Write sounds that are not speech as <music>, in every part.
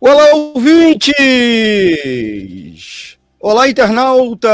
Olá, ouvintes! Olá, internautas!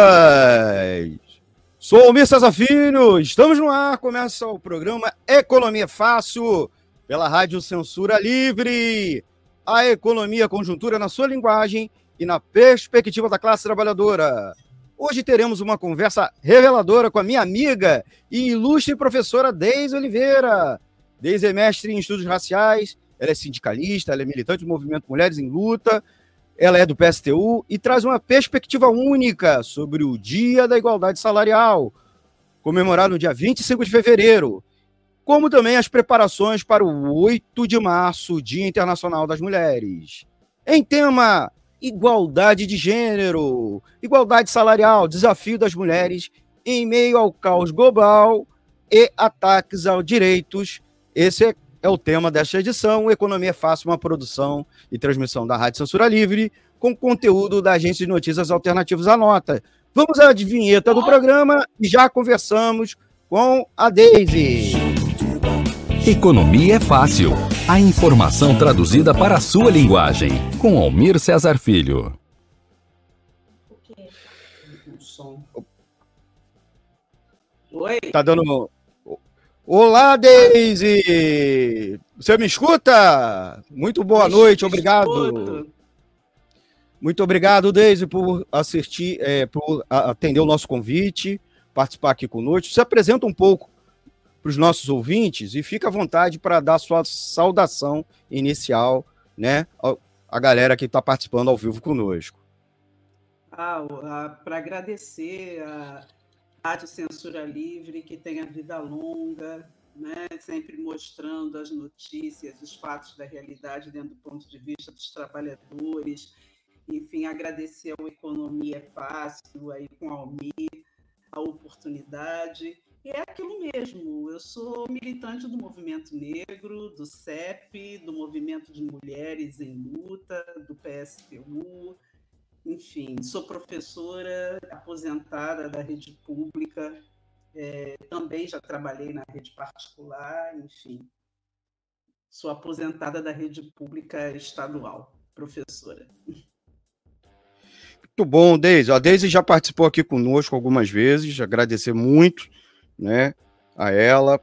Sou Almir Filho, estamos no ar, começa o programa Economia Fácil, pela Rádio Censura Livre. A economia conjuntura na sua linguagem e na perspectiva da classe trabalhadora. Hoje teremos uma conversa reveladora com a minha amiga e ilustre professora Deise Oliveira. Deise é mestre em estudos raciais ela é sindicalista, ela é militante do movimento Mulheres em Luta, ela é do PSTU e traz uma perspectiva única sobre o Dia da Igualdade Salarial, comemorado no dia 25 de fevereiro, como também as preparações para o 8 de março, Dia Internacional das Mulheres. Em tema igualdade de gênero, igualdade salarial, desafio das mulheres em meio ao caos global e ataques aos direitos. Esse é é o tema desta edição. Economia é Fácil, uma produção e transmissão da Rádio Censura Livre, com conteúdo da agência de notícias alternativas à nota. Vamos à vinheta do programa e já conversamos com a Daisy. Economia é Fácil. A informação traduzida para a sua linguagem. Com Almir Cesar Filho. Oi. Tá dando Olá, Deise! Você me escuta? Muito boa noite, obrigado. Muito obrigado, Deise, por assistir, é, por atender o nosso convite, participar aqui conosco. Se apresenta um pouco para os nossos ouvintes e fica à vontade para dar sua saudação inicial, né, a galera que está participando ao vivo conosco. Ah, para agradecer a Rádio Censura Livre, que tenha vida longa, né? sempre mostrando as notícias, os fatos da realidade dentro do ponto de vista dos trabalhadores. Enfim, agradecer ao Economia Fácil, aí com a Almir, a oportunidade. E é aquilo mesmo, eu sou militante do movimento negro, do CEP, do movimento de mulheres em luta, do PSTU, enfim, sou professora aposentada da rede pública, é, também já trabalhei na rede particular, enfim. Sou aposentada da rede pública estadual, professora. Muito bom, Deise. A Deise já participou aqui conosco algumas vezes, agradecer muito né, a ela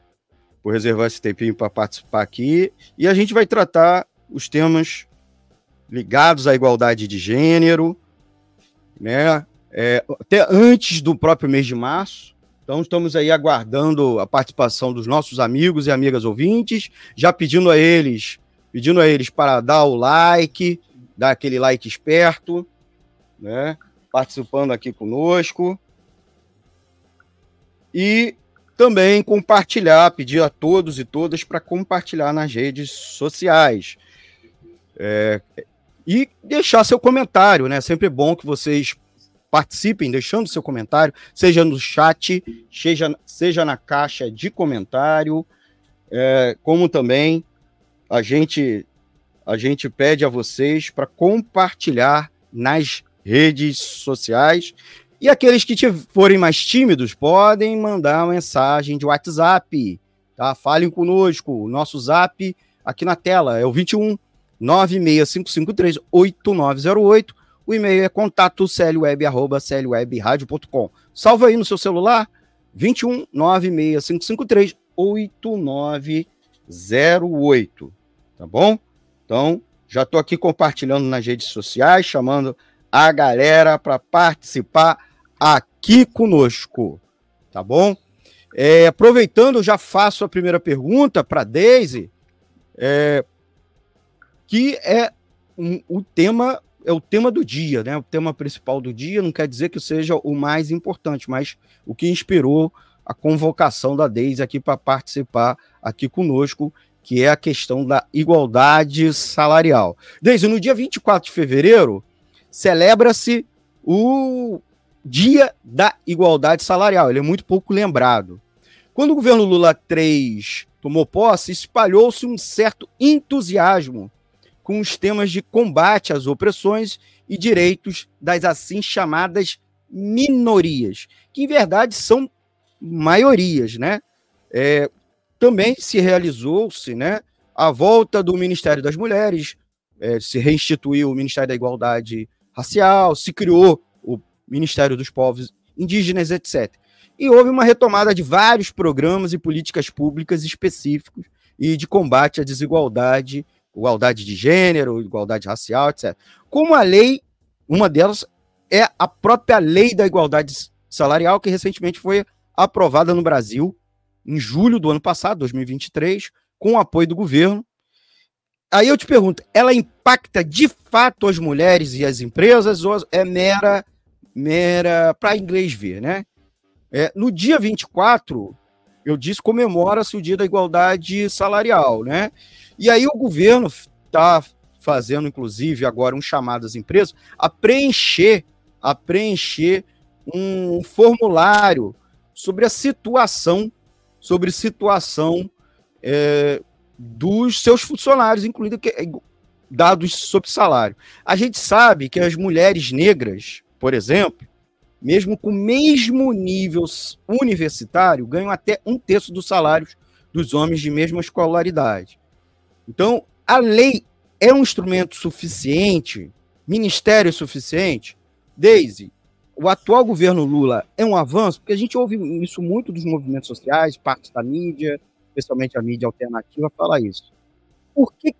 por reservar esse tempinho para participar aqui. E a gente vai tratar os temas ligados à igualdade de gênero, né? É, até antes do próprio mês de março. Então, estamos aí aguardando a participação dos nossos amigos e amigas ouvintes, já pedindo a eles, pedindo a eles para dar o like, dar aquele like esperto, né? Participando aqui conosco. E também compartilhar, pedir a todos e todas para compartilhar nas redes sociais. É, e deixar seu comentário, né? Sempre bom que vocês participem, deixando seu comentário, seja no chat, seja, seja na caixa de comentário, é, como também a gente a gente pede a vocês para compartilhar nas redes sociais. E aqueles que forem mais tímidos podem mandar uma mensagem de WhatsApp, tá? Falem conosco. Nosso zap aqui na tela é o 21 965538908. O e-mail é contato clweb.clwebradio.com. Salva aí no seu celular, 21 96553 8908. Tá bom? Então, já estou aqui compartilhando nas redes sociais, chamando a galera para participar aqui conosco. Tá bom? É, aproveitando, já faço a primeira pergunta para Daisy. É, que é um, o tema é o tema do dia, né? O tema principal do dia não quer dizer que seja o mais importante, mas o que inspirou a convocação da Deise aqui para participar aqui conosco, que é a questão da igualdade salarial. Deise, no dia 24 de fevereiro, celebra-se o Dia da Igualdade Salarial. Ele é muito pouco lembrado. Quando o governo Lula III tomou posse, espalhou-se um certo entusiasmo com os temas de combate às opressões e direitos das assim chamadas minorias, que em verdade são maiorias, né? É, também se realizou-se, né, a volta do Ministério das Mulheres, é, se reinstituiu o Ministério da Igualdade Racial, se criou o Ministério dos Povos Indígenas, etc. E houve uma retomada de vários programas e políticas públicas específicos e de combate à desigualdade igualdade de gênero, igualdade racial, etc. Como a lei, uma delas é a própria lei da igualdade salarial, que recentemente foi aprovada no Brasil, em julho do ano passado, 2023, com o apoio do governo. Aí eu te pergunto, ela impacta de fato as mulheres e as empresas ou é mera, mera para inglês ver, né? É, no dia 24, eu disse, comemora-se o dia da igualdade salarial, né? E aí o governo está fazendo, inclusive, agora um chamado às empresas a preencher, a preencher um formulário sobre a situação, sobre situação é, dos seus funcionários, incluindo que, é, dados sobre salário. A gente sabe que as mulheres negras, por exemplo, mesmo com o mesmo nível universitário, ganham até um terço dos salários dos homens de mesma escolaridade. Então, a lei é um instrumento suficiente, ministério suficiente? Daisy, o atual governo Lula é um avanço? Porque a gente ouve isso muito dos movimentos sociais, partes da mídia, especialmente a mídia alternativa, fala isso. Por que,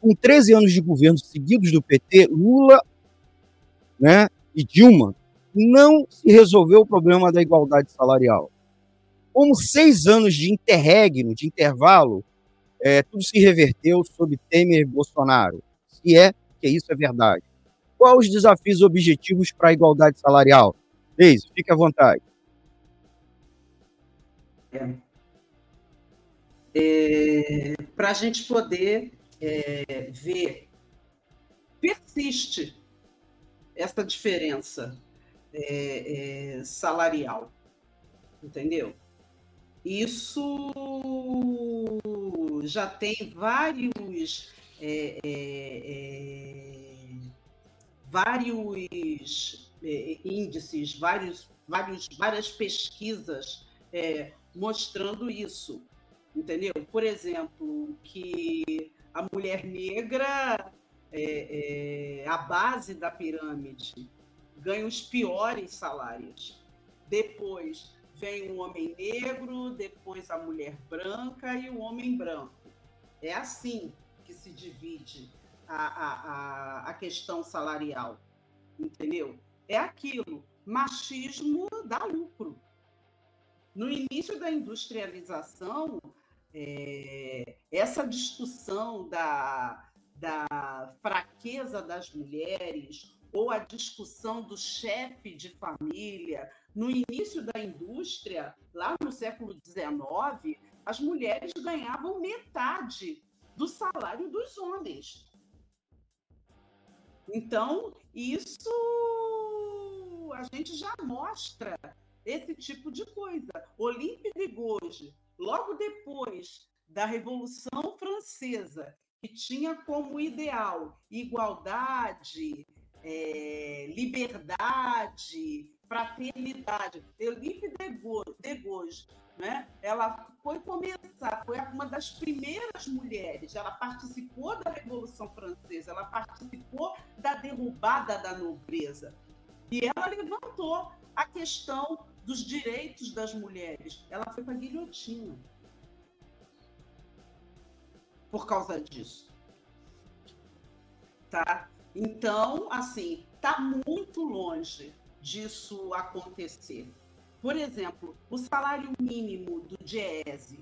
com 13 anos de governo seguidos do PT, Lula né, e Dilma não se resolveu o problema da igualdade salarial? Como seis anos de interregno, de intervalo, é, tudo se reverteu sob Temer e Bolsonaro. Se é que isso é verdade. Quais os desafios objetivos para a igualdade salarial? Deise, fique à vontade. É. É, para a gente poder é, ver, persiste essa diferença é, é, salarial, entendeu? Isso já tem vários é, é, é vários é, índices, vários, vários, várias pesquisas é, mostrando isso, entendeu? Por exemplo, que a mulher negra, é, a base da pirâmide, ganha os piores salários. Depois, vem o homem negro, depois a mulher branca e o homem branco. É assim que se divide a, a, a questão salarial, entendeu? É aquilo, machismo dá lucro. No início da industrialização, é, essa discussão da, da fraqueza das mulheres ou a discussão do chefe de família, no início da indústria, lá no século XIX, as mulheres ganhavam metade do salário dos homens. Então, isso a gente já mostra esse tipo de coisa. Olympe de Gouges, logo depois da Revolução Francesa, que tinha como ideal igualdade, é, liberdade, fraternidade. Elipe de Gouges, né? ela foi começar, foi uma das primeiras mulheres, ela participou da Revolução Francesa, ela participou da derrubada da nobreza. E ela levantou a questão dos direitos das mulheres. Ela foi para a guilhotina por causa disso. Tá? Então, assim, está muito longe disso acontecer. Por exemplo, o salário mínimo do DIEESE.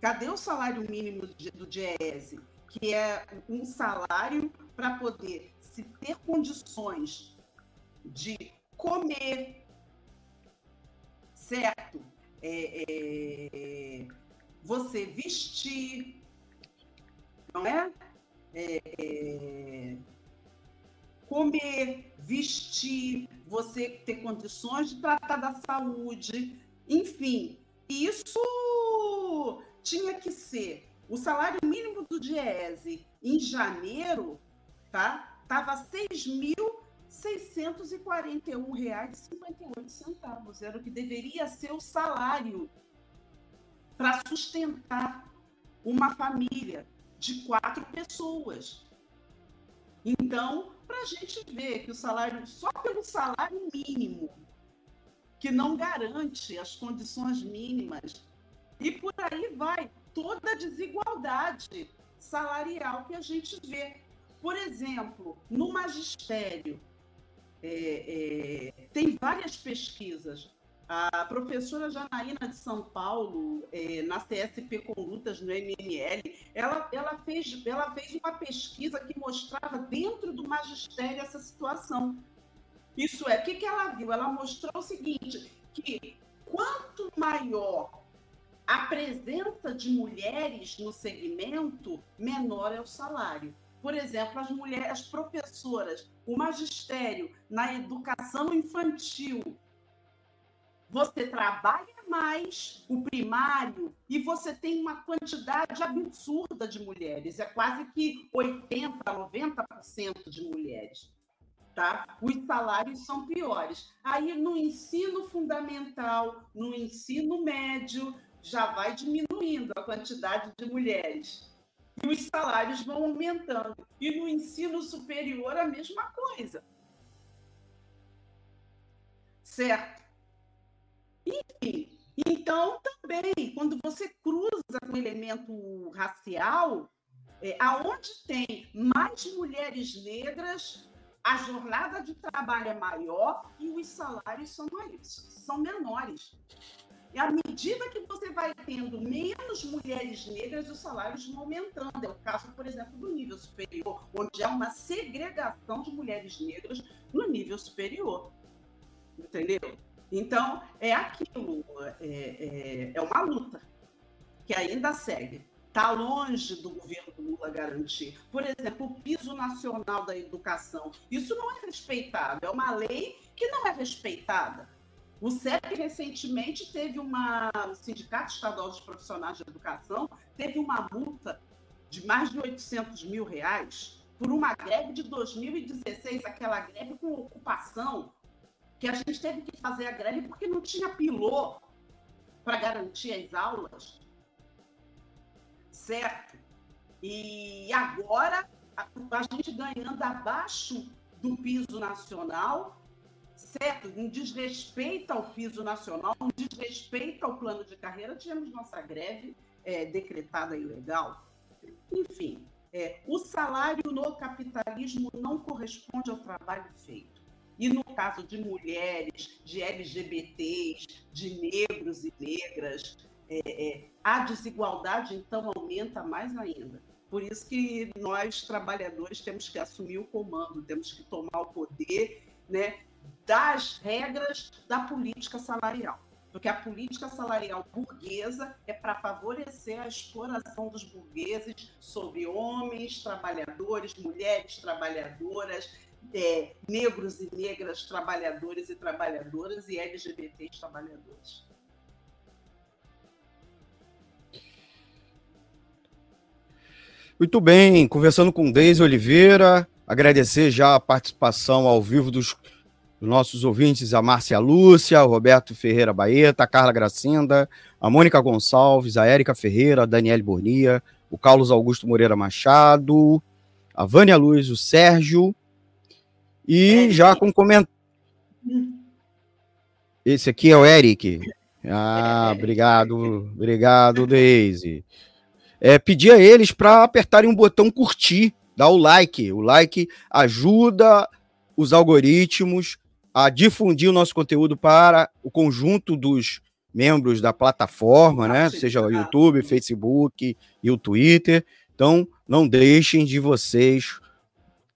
Cadê o salário mínimo do DIEESE? Que é um salário para poder se ter condições de comer, certo? É, é, você vestir, não é? é? Comer, vestir, você ter condições de tratar da saúde, enfim, isso tinha que ser o salário mínimo do Diese em janeiro, tá? Tava R$ 6.641,58. Era o que deveria ser o salário para sustentar uma família de quatro pessoas. Então, para a gente ver que o salário, só pelo salário mínimo, que não garante as condições mínimas, e por aí vai toda a desigualdade salarial que a gente vê. Por exemplo, no magistério, é, é, tem várias pesquisas. A professora Janaína de São Paulo, é, na CSP Condutas, no MML, ela, ela, fez, ela fez uma pesquisa que mostrava dentro do magistério essa situação. Isso é, o que, que ela viu? Ela mostrou o seguinte, que quanto maior a presença de mulheres no segmento, menor é o salário. Por exemplo, as mulheres, as professoras, o magistério na educação infantil. Você trabalha mais o primário e você tem uma quantidade absurda de mulheres, é quase que 80, 90% de mulheres. Tá? Os salários são piores. Aí no ensino fundamental, no ensino médio, já vai diminuindo a quantidade de mulheres e os salários vão aumentando. E no ensino superior, a mesma coisa. Certo? Enfim, então também, quando você cruza com o elemento racial, é, aonde tem mais mulheres negras, a jornada de trabalho é maior e os salários são, maiores, são menores. E à medida que você vai tendo menos mulheres negras, os salários vão aumentando. É o caso, por exemplo, do nível superior, onde há uma segregação de mulheres negras no nível superior. Entendeu? Então, é aquilo, é, é, é uma luta que ainda segue. Está longe do governo Lula garantir. Por exemplo, o piso nacional da educação. Isso não é respeitado. É uma lei que não é respeitada. O CEP recentemente teve uma. O Sindicato Estadual dos Profissionais de Educação teve uma multa de mais de 800 mil reais por uma greve de 2016, aquela greve com ocupação, que a gente teve que fazer a greve porque não tinha piloto para garantir as aulas. Certo? E agora, a, gente ganhando abaixo do piso nacional, certo, em desrespeito ao piso nacional, em desrespeito ao plano de carreira, tivemos nossa greve é, decretada ilegal. Enfim, é, o salário no capitalismo não corresponde ao trabalho feito. E no caso de mulheres, de LGBTs, de negros e negras, é, é, a desigualdade então aumenta mais ainda. Por isso que nós, trabalhadores, temos que assumir o comando, temos que tomar o poder né, das regras da política salarial. Porque a política salarial burguesa é para favorecer a exploração dos burgueses sobre homens, trabalhadores, mulheres trabalhadoras, é, negros e negras trabalhadores e trabalhadoras e LGBTs trabalhadores. Muito bem, conversando com Deise Oliveira, agradecer já a participação ao vivo dos nossos ouvintes, a Márcia Lúcia, o Roberto Ferreira Baeta, a Carla Gracinda, a Mônica Gonçalves, a Érica Ferreira, a Daniele Bornia, o Carlos Augusto Moreira Machado, a Vânia Luz, o Sérgio, e já com comentário. Esse aqui é o Eric. Ah, obrigado, obrigado, Daisy. É, pedir a eles para apertarem um botão curtir, dar o like. O like ajuda os algoritmos a difundir o nosso conteúdo para o conjunto dos membros da plataforma, né? Seja o YouTube, Facebook e o Twitter. Então, não deixem de vocês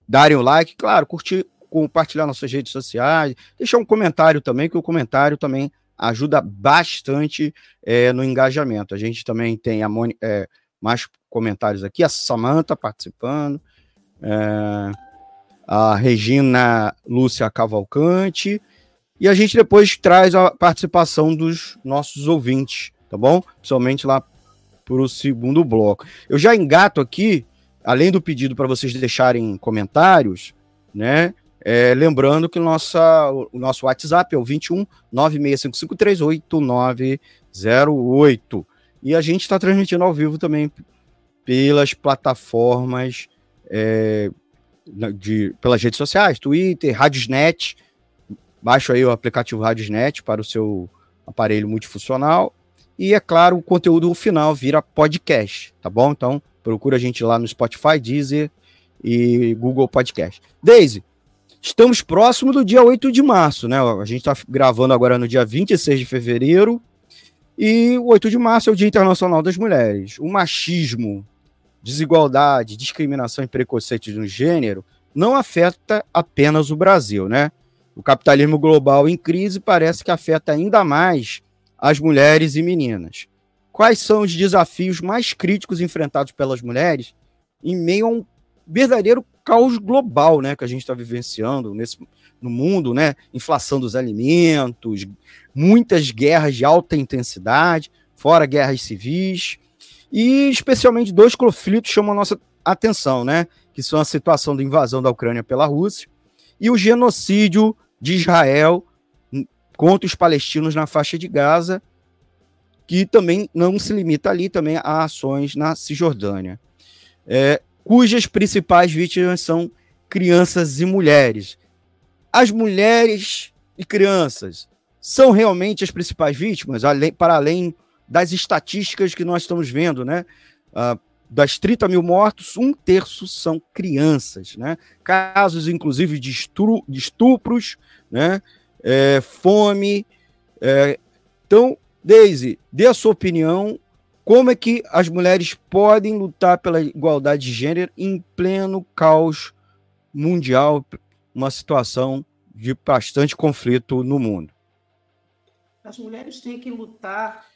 darem o like, claro, curtir, compartilhar nas suas redes sociais, deixar um comentário também, que o comentário também ajuda bastante é, no engajamento. A gente também tem a Moni, é, mais comentários aqui, a Samanta participando, é, a Regina Lúcia Cavalcante, e a gente depois traz a participação dos nossos ouvintes, tá bom? Principalmente lá para o segundo bloco. Eu já engato aqui, além do pedido para vocês deixarem comentários, né? É, lembrando que nossa, o nosso WhatsApp é o 21 965538908. E a gente está transmitindo ao vivo também pelas plataformas é, de, pelas redes sociais, Twitter, Radiosnet. Baixa aí o aplicativo Radiosnet para o seu aparelho multifuncional. E, é claro, o conteúdo final vira podcast, tá bom? Então, procura a gente lá no Spotify, Deezer e Google Podcast. Daisy, estamos próximo do dia 8 de março, né? A gente está gravando agora no dia 26 de fevereiro. E o 8 de março é o Dia Internacional das Mulheres. O machismo, desigualdade, discriminação e preconceito no gênero não afeta apenas o Brasil, né? O capitalismo global em crise parece que afeta ainda mais as mulheres e meninas. Quais são os desafios mais críticos enfrentados pelas mulheres em meio a um verdadeiro caos global, né, que a gente está vivenciando nesse, no mundo, né? Inflação dos alimentos, muitas guerras de alta intensidade, fora guerras civis, e especialmente dois conflitos chamam a nossa atenção, né? Que são a situação da invasão da Ucrânia pela Rússia e o genocídio de Israel contra os palestinos na faixa de Gaza, que também não se limita ali também a ações na Cisjordânia, é, cujas principais vítimas são crianças e mulheres. As mulheres e crianças são realmente as principais vítimas, além, para além das estatísticas que nós estamos vendo, né? Uh, das 30 mil mortos, um terço são crianças, né? Casos, inclusive, de, estupro, de estupros, né? é, fome. É, então, Daisy, dê a sua opinião. Como é que as mulheres podem lutar pela igualdade de gênero em pleno caos mundial, uma situação de bastante conflito no mundo? As mulheres têm que lutar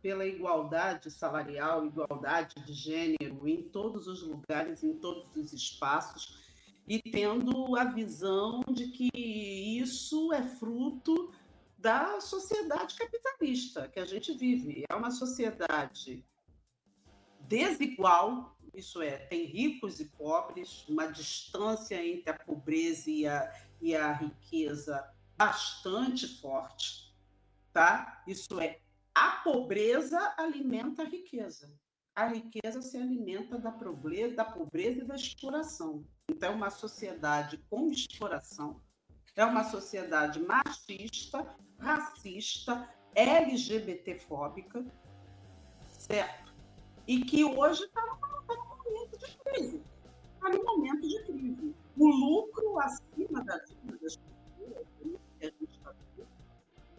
pela igualdade salarial, igualdade de gênero em todos os lugares, em todos os espaços e tendo a visão de que isso é fruto da sociedade capitalista que a gente vive. É uma sociedade desigual, isso é, tem ricos e pobres, uma distância entre a pobreza e a, e a riqueza bastante forte, tá? Isso é, a pobreza alimenta a riqueza a riqueza se alimenta da pobreza, da pobreza e da exploração. Então, é uma sociedade com exploração, é uma sociedade machista, racista, LGBTfóbica, certo? E que hoje está num momento de crise. Está num momento de crise. O lucro acima da vida das pessoas, que a gente vendo,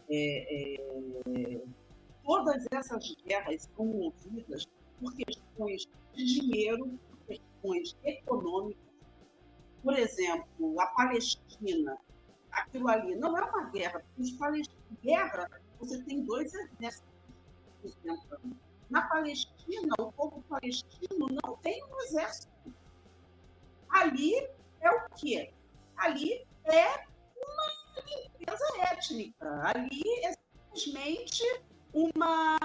é, é, todas essas guerras são movidas por questões de dinheiro, por questões econômicas. Por exemplo, a Palestina, aquilo ali não é uma guerra, os palestinos, guerra, você tem dois exércitos Na Palestina, o povo palestino não tem um exército. Ali é o quê? Ali é uma limpeza étnica. Ali é simplesmente uma,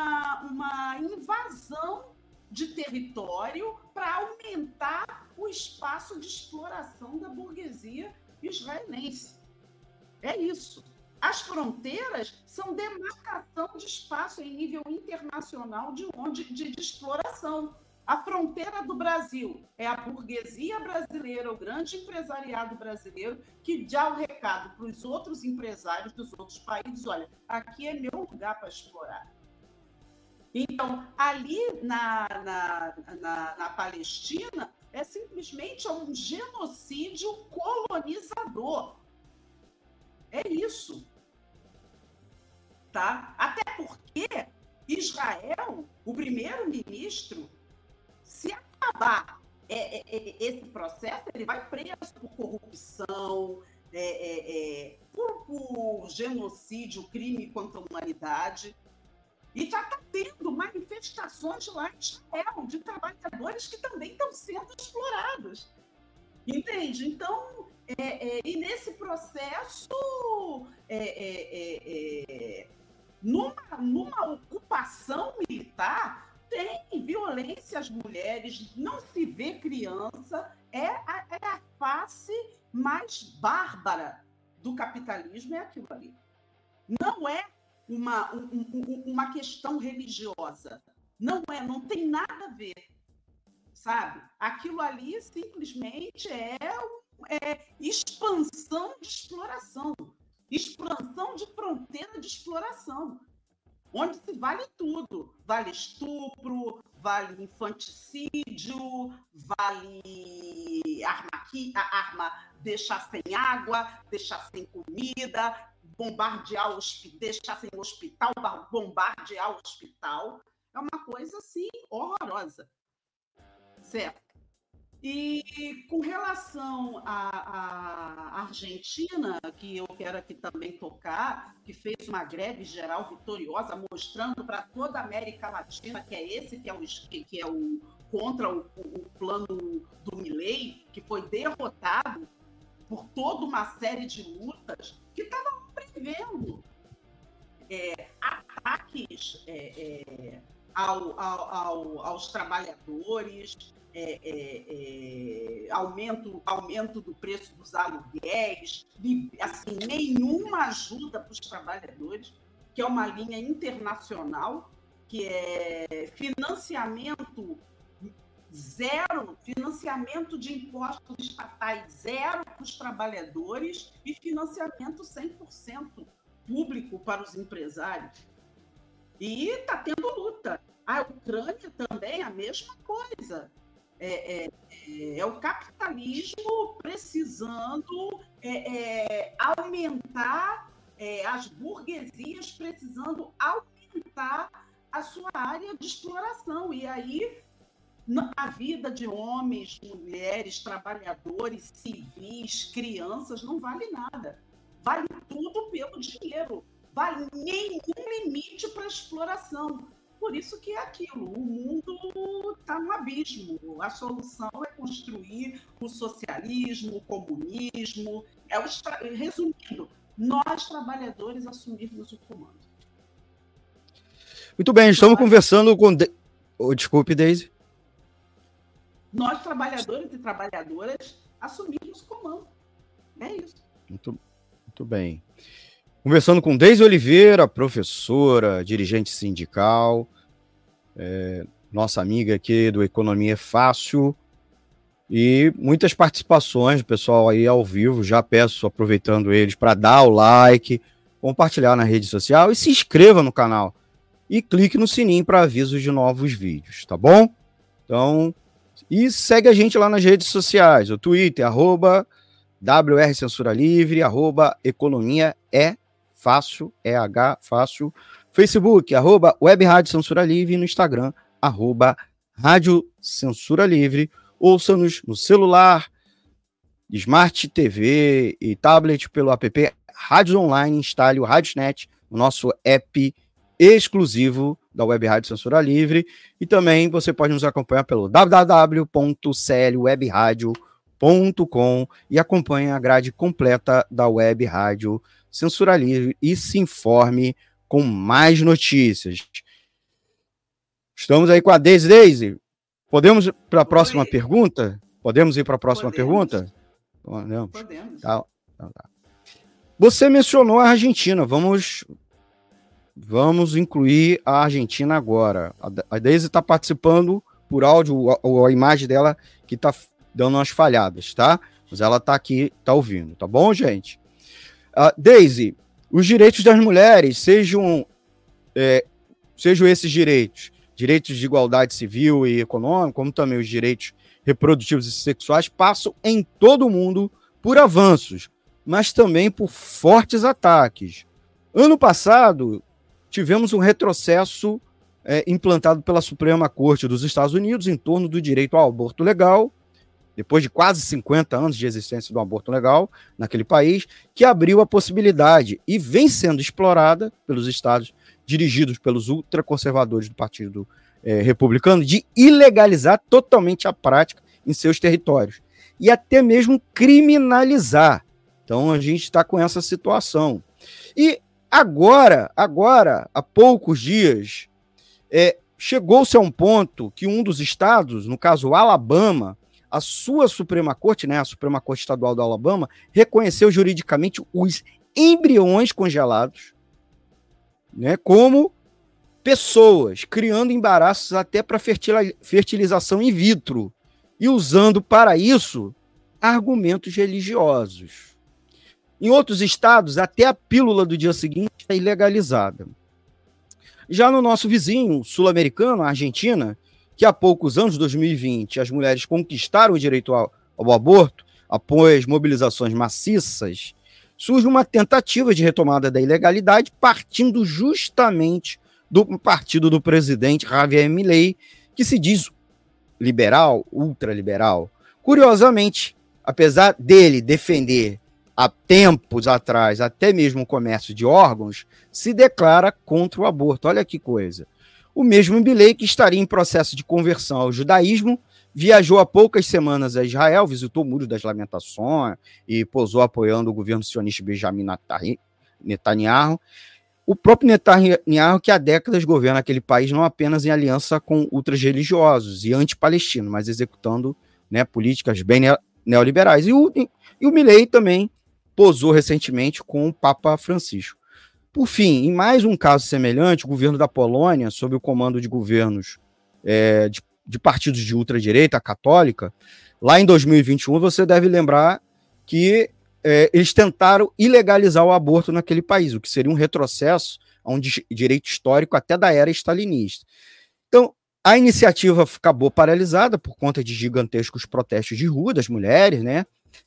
uma invasão de território para aumentar o espaço de exploração da burguesia israelense. É isso. As fronteiras são demarcação de espaço em nível internacional de onde de, de exploração. A fronteira do Brasil é a burguesia brasileira, o grande empresariado brasileiro, que dá o recado para os outros empresários dos outros países: olha, aqui é meu lugar para explorar. Então, ali na, na, na, na Palestina, é simplesmente um genocídio colonizador. É isso. Tá? Até porque Israel, o primeiro-ministro, se acabar é, é, é, esse processo ele vai preso por corrupção, é, por, por, genocídio, crime contra a humanidade. E já está tendo manifestações lá em Israel de trabalhadores que também estão sendo explorados. Entende? Então, é, é, e nesse processo, é, numa, numa ocupação militar, tem violência às mulheres, não se vê criança, é a, é a face mais bárbara do capitalismo, é aquilo ali. Não é uma, um, uma questão religiosa. Não é, não tem nada a ver. Sabe? Aquilo ali simplesmente é, é expansão de exploração expansão de fronteira de exploração onde se vale tudo. Vale estupro, vale infanticídio, vale arma, arma deixar sem água, deixar sem comida, bombardear o deixar sem hospital, bombardear o hospital. É uma coisa assim horrorosa. Certo? E com relação à, Argentina, que eu quero aqui também tocar, que fez uma greve geral vitoriosa, mostrando para toda a América Latina que é esse que é o, que é o contra o, o plano do Milley, que foi derrotado por toda uma série de lutas que estavam prevendo é, ataques é, é, ao, ao, ao, aos trabalhadores, é, é, é, aumento, aumento do preço dos aluguéis, assim, nenhuma ajuda para os trabalhadores, que é uma linha internacional, que é financiamento zero, financiamento de impostos estatais zero para os trabalhadores e financiamento 100% público para os empresários. E está tendo luta. A Ucrânia também a mesma coisa é, é, é, o capitalismo precisando é, é, aumentar, é, as burguesias precisando aumentar a sua área de exploração. E aí a vida de homens, mulheres, trabalhadores, civis, crianças não vale nada. Vale tudo pelo dinheiro. Vale nenhum limite para exploração. Por isso que é aquilo, o mundo está no abismo. A solução é construir o socialismo, o comunismo. É o, resumindo, nós trabalhadores assumirmos o comando. Muito bem, estamos nós, conversando com. De... Oh, desculpe, Deise. Nós, trabalhadores e trabalhadoras, assumirmos o comando. É isso. Muito, muito bem. Conversando com Deise Oliveira, professora, dirigente sindical, é, nossa amiga aqui do Economia Fácil, e muitas participações pessoal aí ao vivo. Já peço, aproveitando eles, para dar o like, compartilhar na rede social e se inscreva no canal. E clique no sininho para avisos de novos vídeos, tá bom? Então, e segue a gente lá nas redes sociais, o Twitter, arroba WR Censura Livre, arroba Economia é fácil, EH, fácil. Facebook, arroba Web Rádio Censura Livre. No Instagram, arroba Rádio Censura Livre. Ouça-nos no celular, Smart TV e tablet pelo app Rádios Online. Instale o Radiosnet, o nosso app exclusivo da Web Rádio Censura Livre. E também você pode nos acompanhar pelo www.clwebradio.com e acompanhe a grade completa da Web Rádio Censura Livre e se informe com mais notícias. Estamos aí com a Deise. Deise, podemos ir para a próxima Oi. pergunta? Podemos ir para a próxima Podemos. pergunta? Podemos. Podemos. Tá, tá, tá. Você mencionou a Argentina. Vamos vamos incluir a Argentina agora. A Deise está participando por áudio, a, a imagem dela que está dando umas falhadas, tá? Mas ela está aqui, está ouvindo, tá bom, gente? Uh, Daisy, os direitos das mulheres, sejam, é, sejam esses direitos, direitos de igualdade civil e econômica, como também os direitos reprodutivos e sexuais, passam em todo o mundo por avanços, mas também por fortes ataques. Ano passado, tivemos um retrocesso é, implantado pela Suprema Corte dos Estados Unidos em torno do direito ao aborto legal depois de quase 50 anos de existência do aborto legal naquele país, que abriu a possibilidade e vem sendo explorada pelos estados dirigidos pelos ultraconservadores do Partido é, Republicano de ilegalizar totalmente a prática em seus territórios e até mesmo criminalizar. Então a gente está com essa situação. E agora, agora, há poucos dias, é, chegou-se a um ponto que um dos estados, no caso Alabama, a sua Suprema Corte, né, a Suprema Corte Estadual do Alabama, reconheceu juridicamente os embriões congelados, né, como pessoas, criando embaraços até para fertilização in vitro e usando para isso argumentos religiosos. Em outros estados, até a pílula do dia seguinte é ilegalizada. Já no nosso vizinho sul-americano, a Argentina, que há poucos anos, 2020, as mulheres conquistaram o direito ao, ao aborto após mobilizações maciças, surge uma tentativa de retomada da ilegalidade partindo justamente do partido do presidente Javier Milei, que se diz liberal, ultraliberal. Curiosamente, apesar dele defender há tempos atrás até mesmo o comércio de órgãos, se declara contra o aborto. Olha que coisa. O mesmo Bilei, que estaria em processo de conversão ao judaísmo, viajou há poucas semanas a Israel, visitou o Muro das Lamentações e posou apoiando o governo sionista Benjamin Netanyahu. O próprio Netanyahu, que há décadas governa aquele país não apenas em aliança com ultras religiosos e anti-palestinos, mas executando né, políticas bem neoliberais. E o, e o Milley também posou recentemente com o Papa Francisco. Por fim, em mais um caso semelhante, o governo da Polônia, sob o comando de governos é, de, de partidos de ultradireita católica, lá em 2021, você deve lembrar que é, eles tentaram ilegalizar o aborto naquele país, o que seria um retrocesso a um direito histórico até da era stalinista. Então, a iniciativa acabou paralisada por conta de gigantescos protestos de rua das mulheres, né?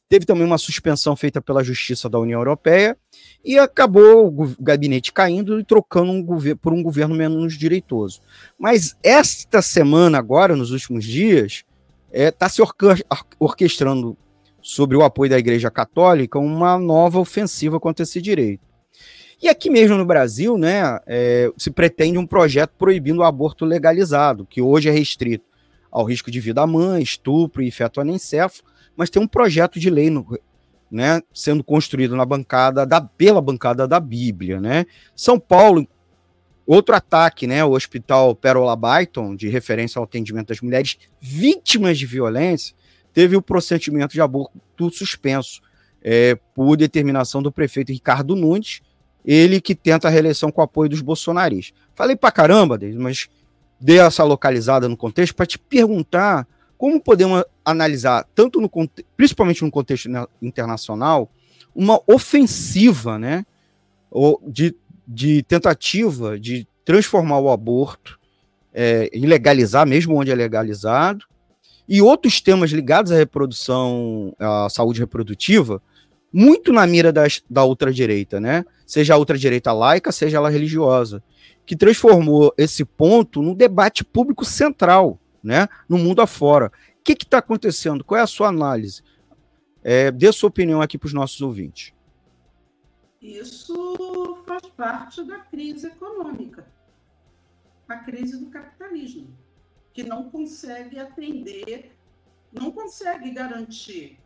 Teve também uma suspensão feita pela Justiça da União Europeia e acabou o gabinete caindo e trocando um por um governo menos direitoso. Mas esta semana, agora, nos últimos dias, está é, tá se orquestrando sobre o apoio da Igreja Católica uma nova ofensiva contra esse direito. E aqui mesmo no Brasil, né, é, se pretende um projeto proibindo o aborto legalizado, que hoje é restrito ao risco de vida à mãe, estupro e feto anencefalo, mas tem um projeto de lei no, né, sendo construído na bancada da, pela bancada da Bíblia, né? São Paulo, outro ataque, né, o Hospital Perola Byton, de referência ao atendimento das mulheres vítimas de violência, teve o procedimento de aborto suspenso é, por determinação do prefeito Ricardo Nunes, ele que tenta a reeleição com o apoio dos bolsonaristas. Falei pra caramba, mas dei essa localizada no contexto para te perguntar como podemos analisar, tanto no principalmente no contexto internacional, uma ofensiva, né, de, de tentativa de transformar o aborto é, em legalizar, mesmo onde é legalizado, e outros temas ligados à reprodução, à saúde reprodutiva, muito na mira das, da ultradireita, né? Seja a ultradireita laica, seja ela religiosa, que transformou esse ponto num debate público central né, no mundo afora. Que está acontecendo? Qual é a sua análise? É, dê sua opinião aqui para os nossos ouvintes. Isso faz parte da crise econômica, a crise do capitalismo, que não consegue atender, não consegue garantir.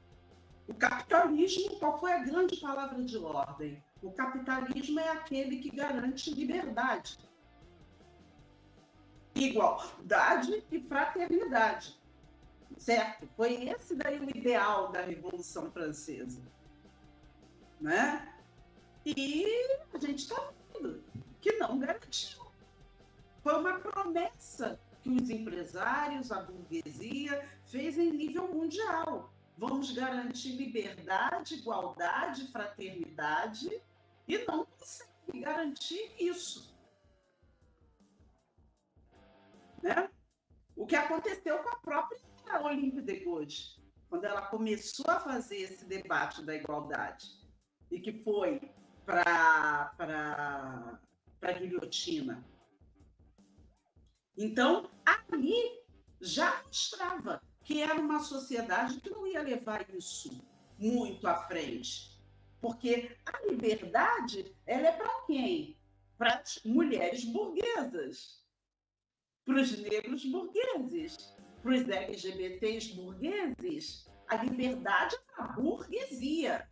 O capitalismo, qual foi a grande palavra de ordem? O capitalismo é aquele que garante liberdade igualdade e fraternidade. Certo? Foi esse daí o ideal da Revolução Francesa. Né? E a gente está vendo que não garantiu. Foi uma promessa que os empresários, a burguesia, fez em nível mundial. Vamos garantir liberdade, igualdade, fraternidade, e não consegue garantir isso. Né? O que aconteceu com a própria Olympe de Gouges, quando ela começou a fazer esse debate da igualdade e que foi para a guilhotina. Então, ali já mostrava que era uma sociedade que não ia levar isso muito à frente. Porque a liberdade, ela é para quem? Para as mulheres burguesas, para os negros burgueses, para os LGBTs burgueses. A liberdade é a burguesia,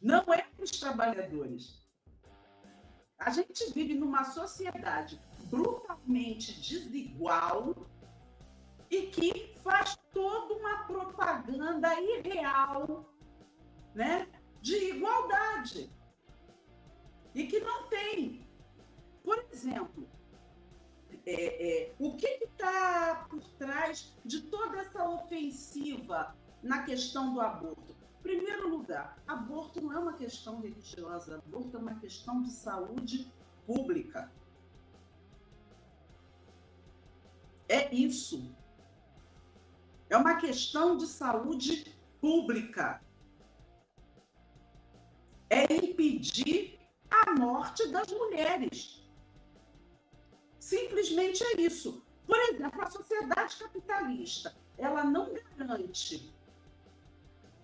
não é para os trabalhadores. A gente vive numa sociedade brutalmente desigual e que faz toda uma propaganda irreal, né, de igualdade e que não tem. Por exemplo, é, é, o que está por trás de toda essa ofensiva na questão do aborto? Em primeiro lugar, aborto não é uma questão religiosa, aborto é uma questão de saúde pública. É isso. É uma questão de saúde pública. É impedir a morte das mulheres. Simplesmente é isso. Por exemplo, a sociedade capitalista, ela não garante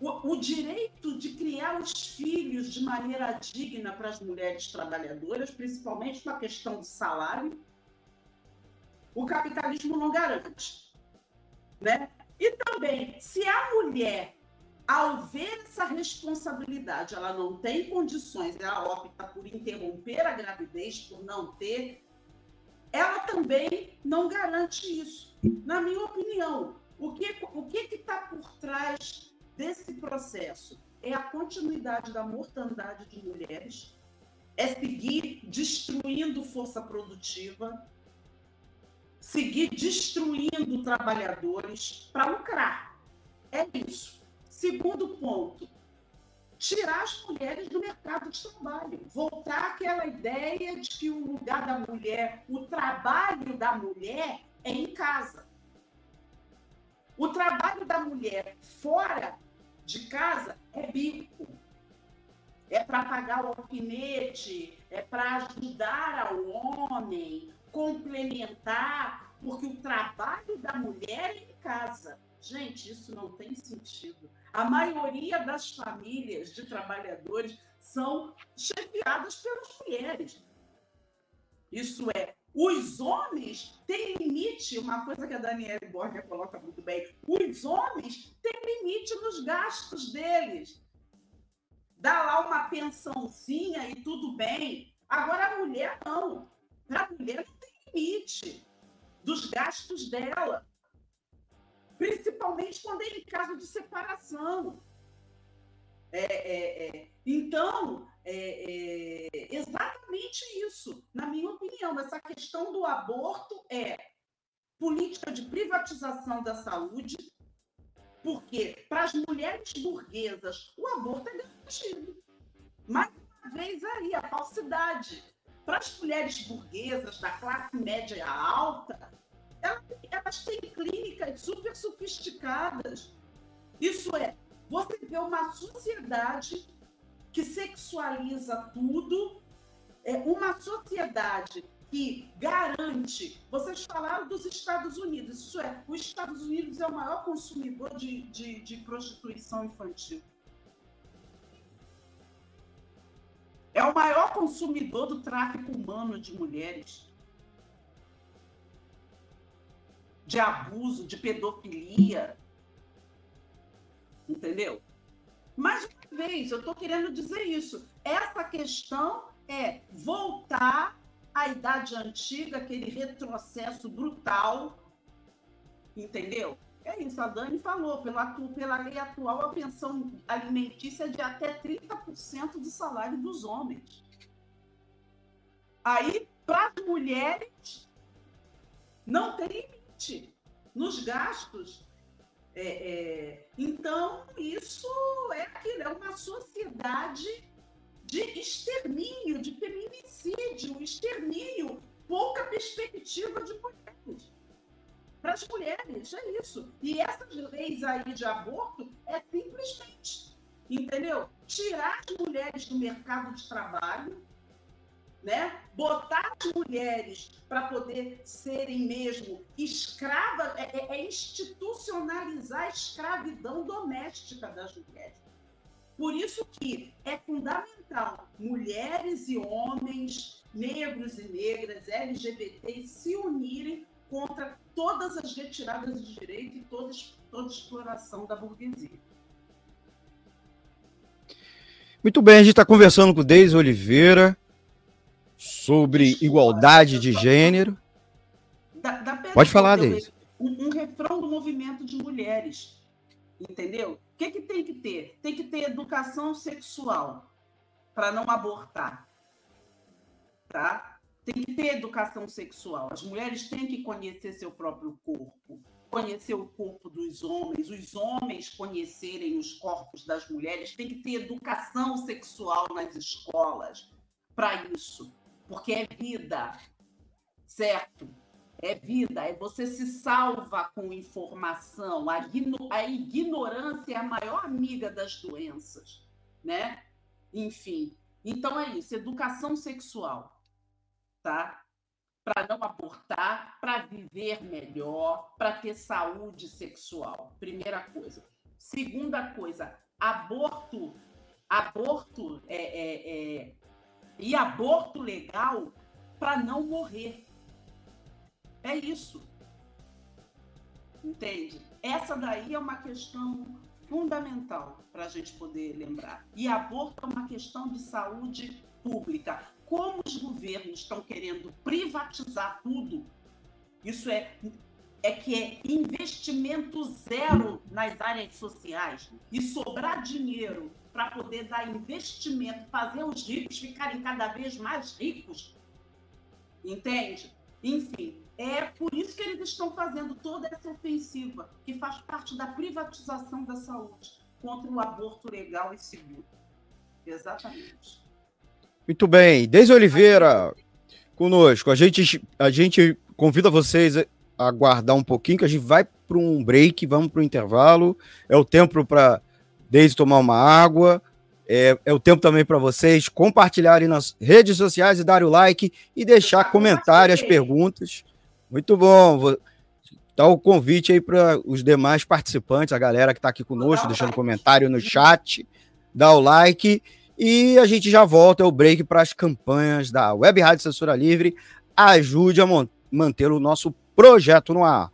o, o, direito de criar os filhos de maneira digna para as mulheres trabalhadoras, principalmente na questão do salário. O capitalismo não garante. Né? E também, se a mulher, ao ver essa responsabilidade, ela não tem condições, ela opta por interromper a gravidez, por não ter, ela também não garante isso. Na minha opinião, o que o que está por trás desse processo? É a continuidade da mortandade de mulheres, é seguir destruindo força produtiva, seguir destruindo trabalhadores para lucrar. É isso. Segundo ponto, tirar as mulheres do mercado de trabalho, voltar àquela ideia de que o lugar da mulher, o trabalho da mulher é em casa. O trabalho da mulher fora de casa é bico. É para pagar o alfinete, é para ajudar ao homem, complementar, porque o trabalho da mulher é em casa. Gente, isso não tem sentido. A maioria das famílias de trabalhadores são chefiadas pelas mulheres. Isso é, os homens têm limite, uma coisa que a Daniela Borges coloca muito bem, os homens têm limite nos gastos deles. Dá lá uma pensãozinha e tudo bem. Agora a mulher não. A mulher não tem limite dos gastos dela, principalmente quando é em caso de separação. É, é, é. Então, é, é, exatamente isso, na minha opinião. Essa questão do aborto é política de privatização da saúde, porque para as mulheres burguesas o aborto é garantido. Mais uma vez aí, a falsidade. Para as mulheres burguesas da classe média alta, elas têm clínicas super sofisticadas. Isso é, você vê uma sociedade que sexualiza tudo, é uma sociedade que garante. Vocês falaram dos Estados Unidos, isso é, os Estados Unidos é o maior consumidor de, de, de prostituição infantil. é o maior consumidor do tráfico humano de mulheres, de abuso, de pedofilia. Entendeu? Mais uma vez, eu estou querendo dizer isso. Essa questão é voltar à idade antiga, aquele retrocesso brutal, entendeu? É isso, a Dani falou, pela, pela lei atual, a pensão alimentícia é de até 30% do salário dos homens. Aí, para as mulheres, não tem nos gastos. É, é, então, isso é aquilo, é uma sociedade de extermínio, de feminicídio, extermínio, pouca perspectiva de mulheres para as mulheres, é isso. E essas leis aí de aborto é simplesmente, entendeu? Tirar as mulheres do mercado de trabalho, né? Botar as mulheres para poder serem mesmo escravas, é, é, é institucionalizar a escravidão doméstica das mulheres. Por isso que é fundamental mulheres e homens, negros e negras, LGBT se unirem contra todas as retiradas de direito e toda, toda exploração da burguesia. Muito bem, a gente está conversando com Deise Oliveira sobre igualdade de gênero. Da, da Pode falar, Deise. Um, um refrão do movimento de mulheres, entendeu? O que, que tem que ter? Tem que ter educação sexual para não abortar, tá? Tem que ter educação sexual. As mulheres têm que conhecer seu próprio corpo, conhecer o corpo dos homens, os homens conhecerem os corpos das mulheres. Tem que ter educação sexual nas escolas para isso, porque é vida, certo? É vida, é você se salva com informação. A, a ignorância é a maior amiga das doenças, né? Enfim, então é isso, educação sexual tá? Para não abortar, para viver melhor, para ter saúde sexual. Primeira coisa. Segunda coisa, aborto, aborto é, é, é e aborto legal para não morrer. É isso. Entende? Essa daí é uma questão fundamental para a gente poder lembrar. E aborto é uma questão de saúde pública como os governos estão querendo privatizar tudo, isso é, é que é investimento zero nas áreas sociais e sobrar dinheiro para poder dar investimento, fazer os ricos ficarem cada vez mais ricos, entende? Enfim, é por isso que eles estão fazendo toda essa ofensiva, que faz parte da privatização da saúde contra o aborto legal e seguro. Exatamente. Muito bem. Desde Oliveira conosco. A gente, a gente convida vocês a aguardar um pouquinho, que a gente vai para um break, vamos para o intervalo. É o tempo para Desde tomar uma água. É, é o tempo também para vocês compartilharem nas redes sociais e darem o like e deixar comentários, perguntas. Muito bom. Dá o convite aí para os demais participantes, a galera que está aqui conosco, deixando comentário no chat, dá o like. E a gente já volta ao break para as campanhas da Web Rádio Censura Livre. Ajude a manter o nosso projeto no ar.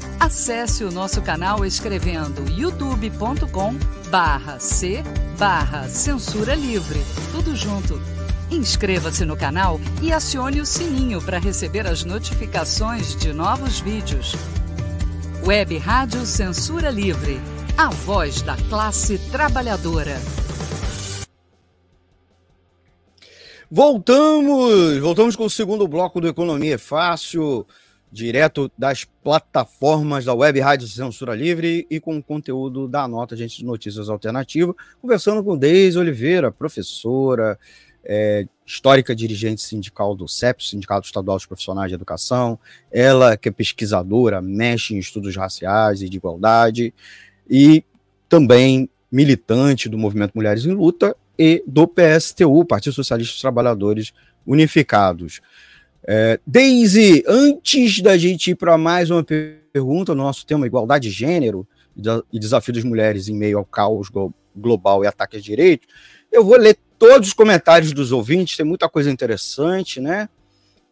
Acesse o nosso canal escrevendo youtube.com barra C barra Censura Livre. Tudo junto. Inscreva-se no canal e acione o sininho para receber as notificações de novos vídeos. Web Rádio Censura Livre a voz da classe trabalhadora. Voltamos, voltamos com o segundo bloco do Economia é Fácil, direto das plataformas da Web Rádio Censura Livre e com conteúdo da Nota Agente de Notícias Alternativa, conversando com Deise Oliveira, professora, é, histórica dirigente sindical do CEP, Sindicato Estadual dos Profissionais de Educação, ela que é pesquisadora, mexe em estudos raciais e de igualdade, e também militante do Movimento Mulheres em Luta e do PSTU, Partido Socialista dos Trabalhadores Unificados. É, Daisy, antes da gente ir para mais uma pergunta, nosso tema igualdade de gênero e desafio das mulheres em meio ao caos global e ataque a direitos, eu vou ler todos os comentários dos ouvintes, tem muita coisa interessante, né?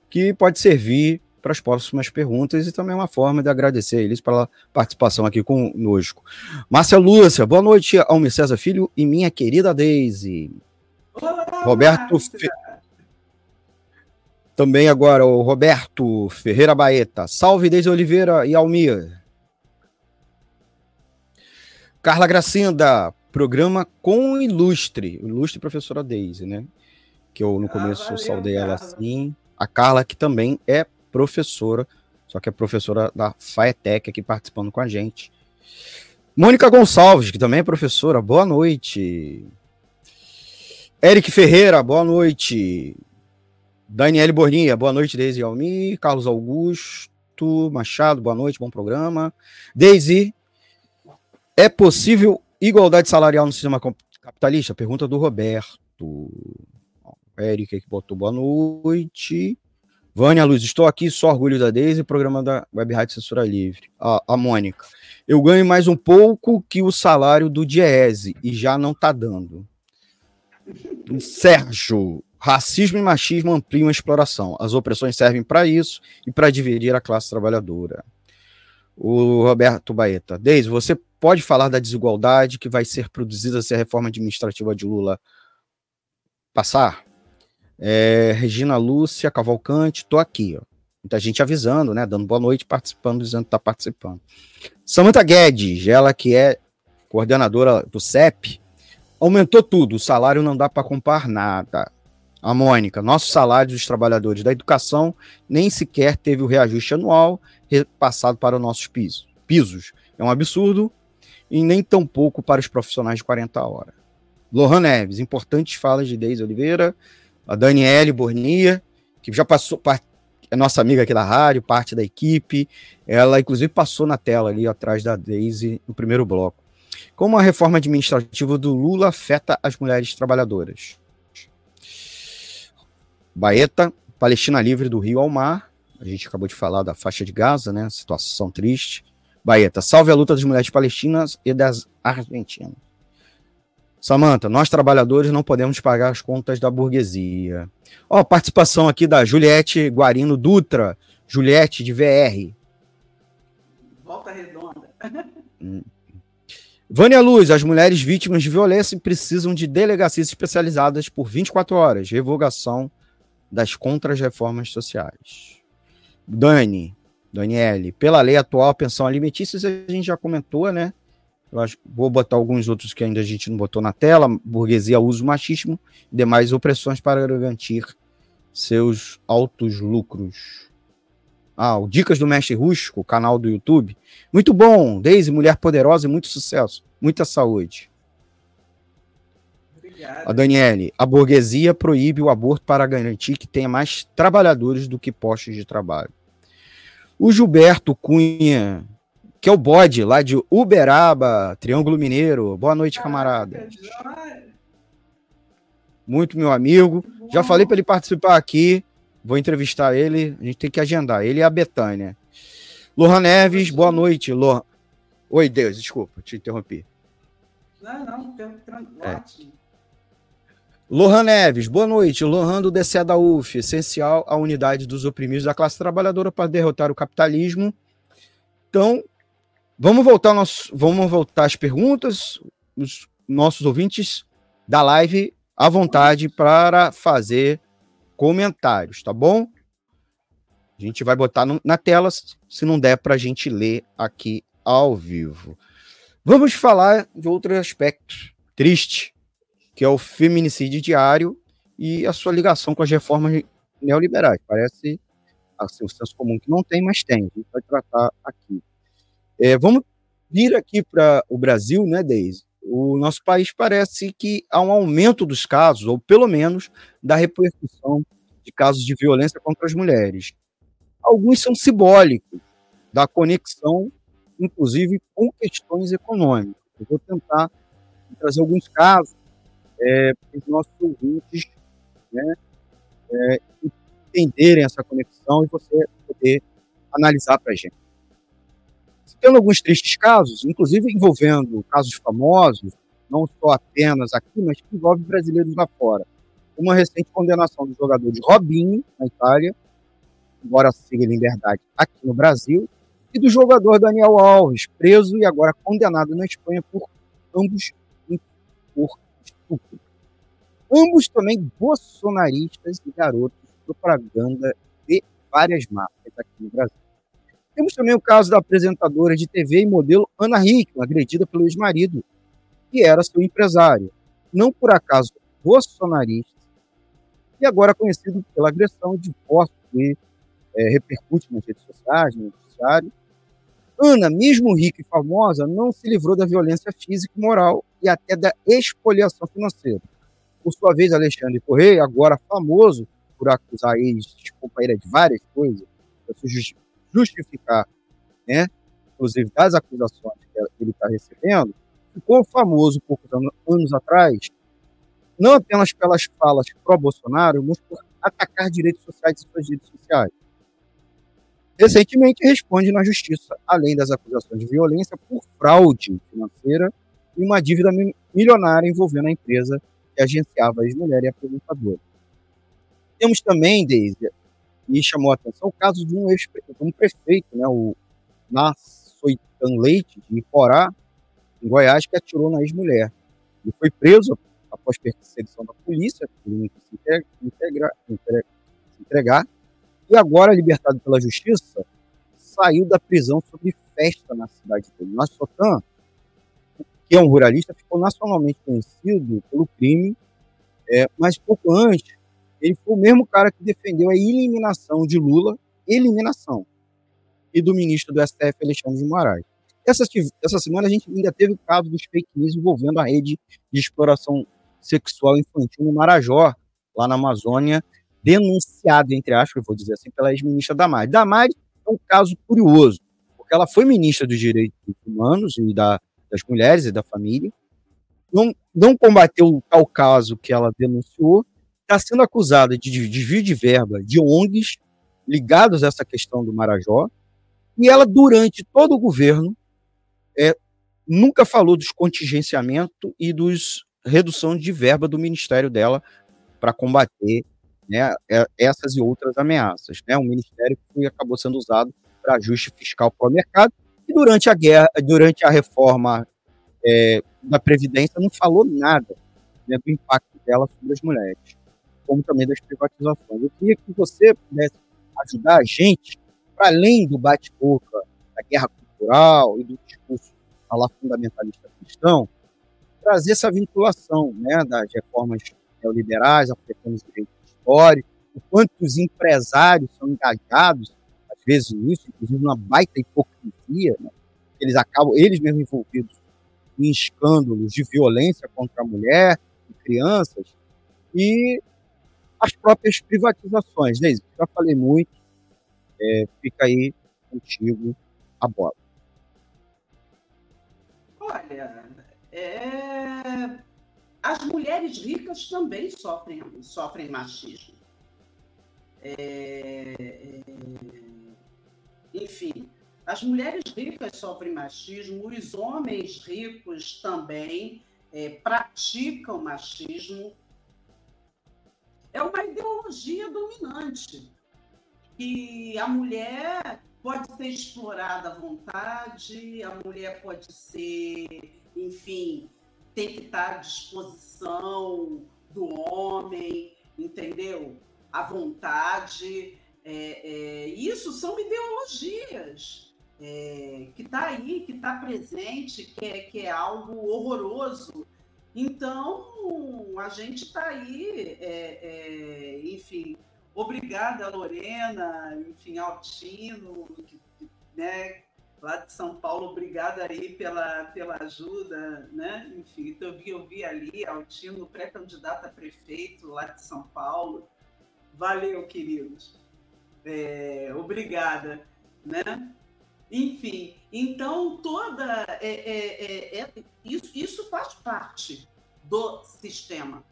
Que pode servir para as próximas perguntas e também é uma forma de agradecer a eles pela participação aqui conosco. Márcia Lúcia, boa noite, Almir César Filho e minha querida Deise. Roberto Fe... Também agora o Roberto Ferreira Baeta. Salve Deise Oliveira e Almir. Carla Gracinda, programa com ilustre, ilustre professora Deise, né? Que eu no ah, começo valeu, saudei ela assim. A Carla, que também é professora, só que é professora da FAETEC aqui participando com a gente. Mônica Gonçalves, que também é professora, boa noite. Eric Ferreira, boa noite. Daniele Borninha, boa noite, Deise Almi. Carlos Augusto Machado, boa noite, bom programa. Deise, é possível Igualdade salarial no sistema capitalista? Pergunta do Roberto. Érica que botou boa noite. Vânia Luz, estou aqui, só orgulho da Deise, programa da Web Rádio Censura Livre. Ah, a Mônica, eu ganho mais um pouco que o salário do Diese e já não tá dando. Sérgio, racismo e machismo ampliam a exploração. As opressões servem para isso e para dividir a classe trabalhadora. O Roberto Baeta, Deise, você pode falar da desigualdade que vai ser produzida se a reforma administrativa de Lula passar? É, Regina Lúcia Cavalcante, tô aqui, ó. Muita gente avisando, né? Dando boa noite, participando, dizendo que tá participando. Samantha Guedes, ela que é coordenadora do CEP, aumentou tudo, o salário não dá para comprar nada. A Mônica, nosso salário dos trabalhadores da educação nem sequer teve o reajuste anual repassado para os nossos pisos. pisos. É um absurdo e nem tão pouco para os profissionais de 40 horas. Lohan Neves, importantes falas de Deise Oliveira, a Daniele Bornia, que já passou, é nossa amiga aqui da rádio, parte da equipe, ela inclusive passou na tela ali atrás da Deise no primeiro bloco. Como a reforma administrativa do Lula afeta as mulheres trabalhadoras? Baeta, Palestina Livre do Rio ao Mar, a gente acabou de falar da faixa de Gaza, né? Situação triste. Baeta, salve a luta das mulheres palestinas e das argentinas. Samanta, nós trabalhadores não podemos pagar as contas da burguesia. Ó, participação aqui da Juliette Guarino Dutra, Juliette de VR. Volta redonda. Hum. <laughs> Vânia Luz, as mulheres vítimas de violência precisam de delegacias especializadas por 24 horas, revogação das contras-reformas sociais. Dani, Daniele, pela lei atual, a pensão alimentícia, a gente já comentou, né? Eu acho, vou botar alguns outros que ainda a gente não botou na tela: burguesia, uso machismo e demais opressões para garantir seus altos lucros. Ah, o Dicas do Mestre Rústico, canal do YouTube. Muito bom, Deise, mulher poderosa e muito sucesso. Muita saúde. Obrigado. A Daniele, a burguesia proíbe o aborto para garantir que tenha mais trabalhadores do que postos de trabalho. O Gilberto Cunha, que é o bode lá de Uberaba, Triângulo Mineiro. Boa noite, camarada. Muito meu amigo. Já falei para ele participar aqui. Vou entrevistar ele. A gente tem que agendar. Ele e a Betânia. Lohan Neves, boa noite. Lohan. Oi, Deus, desculpa, te interrompi. Não, não, tranquilo. É. Lohan Neves, boa noite. Lohan do DCE da UF, essencial à unidade dos oprimidos da classe trabalhadora para derrotar o capitalismo. Então, vamos voltar, nosso, vamos voltar às perguntas. Os nossos ouvintes da live à vontade para fazer comentários, tá bom? A gente vai botar no, na tela, se não der para a gente ler aqui ao vivo. Vamos falar de outro aspecto triste que é o feminicídio diário e a sua ligação com as reformas neoliberais. Parece assim, o senso comum que não tem, mas tem. A gente vai tratar aqui. É, vamos vir aqui para o Brasil, né, Deise? O nosso país parece que há um aumento dos casos, ou pelo menos da repercussão de casos de violência contra as mulheres. Alguns são simbólicos da conexão, inclusive, com questões econômicas. Eu vou tentar trazer alguns casos é, os nossos ouvintes né, é, entenderem essa conexão e você poder analisar para a gente. Tendo alguns tristes casos, inclusive envolvendo casos famosos, não só apenas aqui, mas que envolvem brasileiros lá fora. Uma recente condenação do jogador de Robinho, na Itália, embora siga liberdade aqui no Brasil, e do jogador Daniel Alves, preso e agora condenado na Espanha por ambos por estupro. Ambos também bolsonaristas e garotos propaganda de várias marcas aqui no Brasil. Temos também o caso da apresentadora de TV e modelo Ana Hickman, agredida pelo ex-marido, que era seu empresário. Não por acaso bolsonarista, e agora conhecido pela agressão e divórcio que é, repercute nas redes sociais, no noticiário. Ana, mesmo rica e famosa, não se livrou da violência física e moral e até da expoliação financeira. Por sua vez, Alexandre Correia, agora famoso por acusar ex-companheira de várias coisas, para justificar, né, inclusive das acusações que ele está recebendo, ficou famoso poucos anos atrás, não apenas pelas falas pró-Bolsonaro, mas por atacar direitos sociais e suas redes sociais. Recentemente responde na justiça, além das acusações de violência por fraude financeira e uma dívida milionária envolvendo a empresa que agenciava a ex-mulher e a apresentadora. Temos também, Deise, e chamou a atenção o caso de um, ex, um prefeito, né, o Nassoitan Leite, de Iporá, em Goiás, que atirou na ex-mulher. Ele foi preso após perseguição da polícia, por se, integra, se entregar, e agora, libertado pela justiça, saiu da prisão sobre festa na cidade dele. Nassotan, que é um ruralista, ficou nacionalmente conhecido pelo crime, é, mas pouco antes ele foi o mesmo cara que defendeu a eliminação de Lula, eliminação, e do ministro do STF, Alexandre de Moraes. Essa, essa semana a gente ainda teve o caso dos fake news envolvendo a rede de exploração sexual infantil no Marajó, lá na Amazônia, denunciado, entre aspas, vou dizer assim, pela ex-ministra Damares. Damares é um caso curioso, porque ela foi ministra dos Direitos Humanos e da, das Mulheres e da Família, não, não combateu o tal caso que ela denunciou, está sendo acusada de desvio de verba de ONGs ligados a essa questão do Marajó, e ela, durante todo o governo, é, nunca falou dos contingenciamento e dos redução de verba do ministério dela para combater né, é, essas e outras ameaças. Né? Um ministério que acabou sendo usado para ajuste fiscal para o mercado, e durante a guerra, durante a reforma é, da Previdência, não falou nada né, do impacto dela sobre as mulheres como também das privatizações. Eu queria que você pudesse ajudar a gente, para além do bate-boca, da guerra cultural e do discurso lá fundamentalista cristão, trazer essa vinculação né, das reformas neoliberais, afetando os direitos históricos, o quanto os empresários são engajados, vezes nisso, inclusive uma baita hipocrisia, né, eles acabam, eles mesmos envolvidos em escândalos de violência contra a mulher e crianças, e as próprias privatizações. Né? Já falei muito, é, fica aí contigo a bola. Olha, é... as mulheres ricas também sofrem, sofrem machismo. É... enfim, as mulheres ricas sofrem machismo, os homens ricos também é, praticam machismo é uma ideologia dominante. E a mulher pode ser explorada à vontade, a mulher pode ser, enfim, tem que estar à disposição do homem, entendeu? À vontade. É, é, isso são ideologias é, que está aí, que está presente, que é, que é algo horroroso Então, a gente está aí, é, é, enfim, obrigada, Lorena, enfim, Altino, né, lá de São Paulo, obrigada aí pela, pela ajuda, né? Enfim, então eu vi, eu vi ali, Altino, pré-candidato a prefeito lá de São Paulo. Valeu, queridos. É, obrigada, né? Enfim, então toda é, é, é, é, isso, isso faz parte do sistema,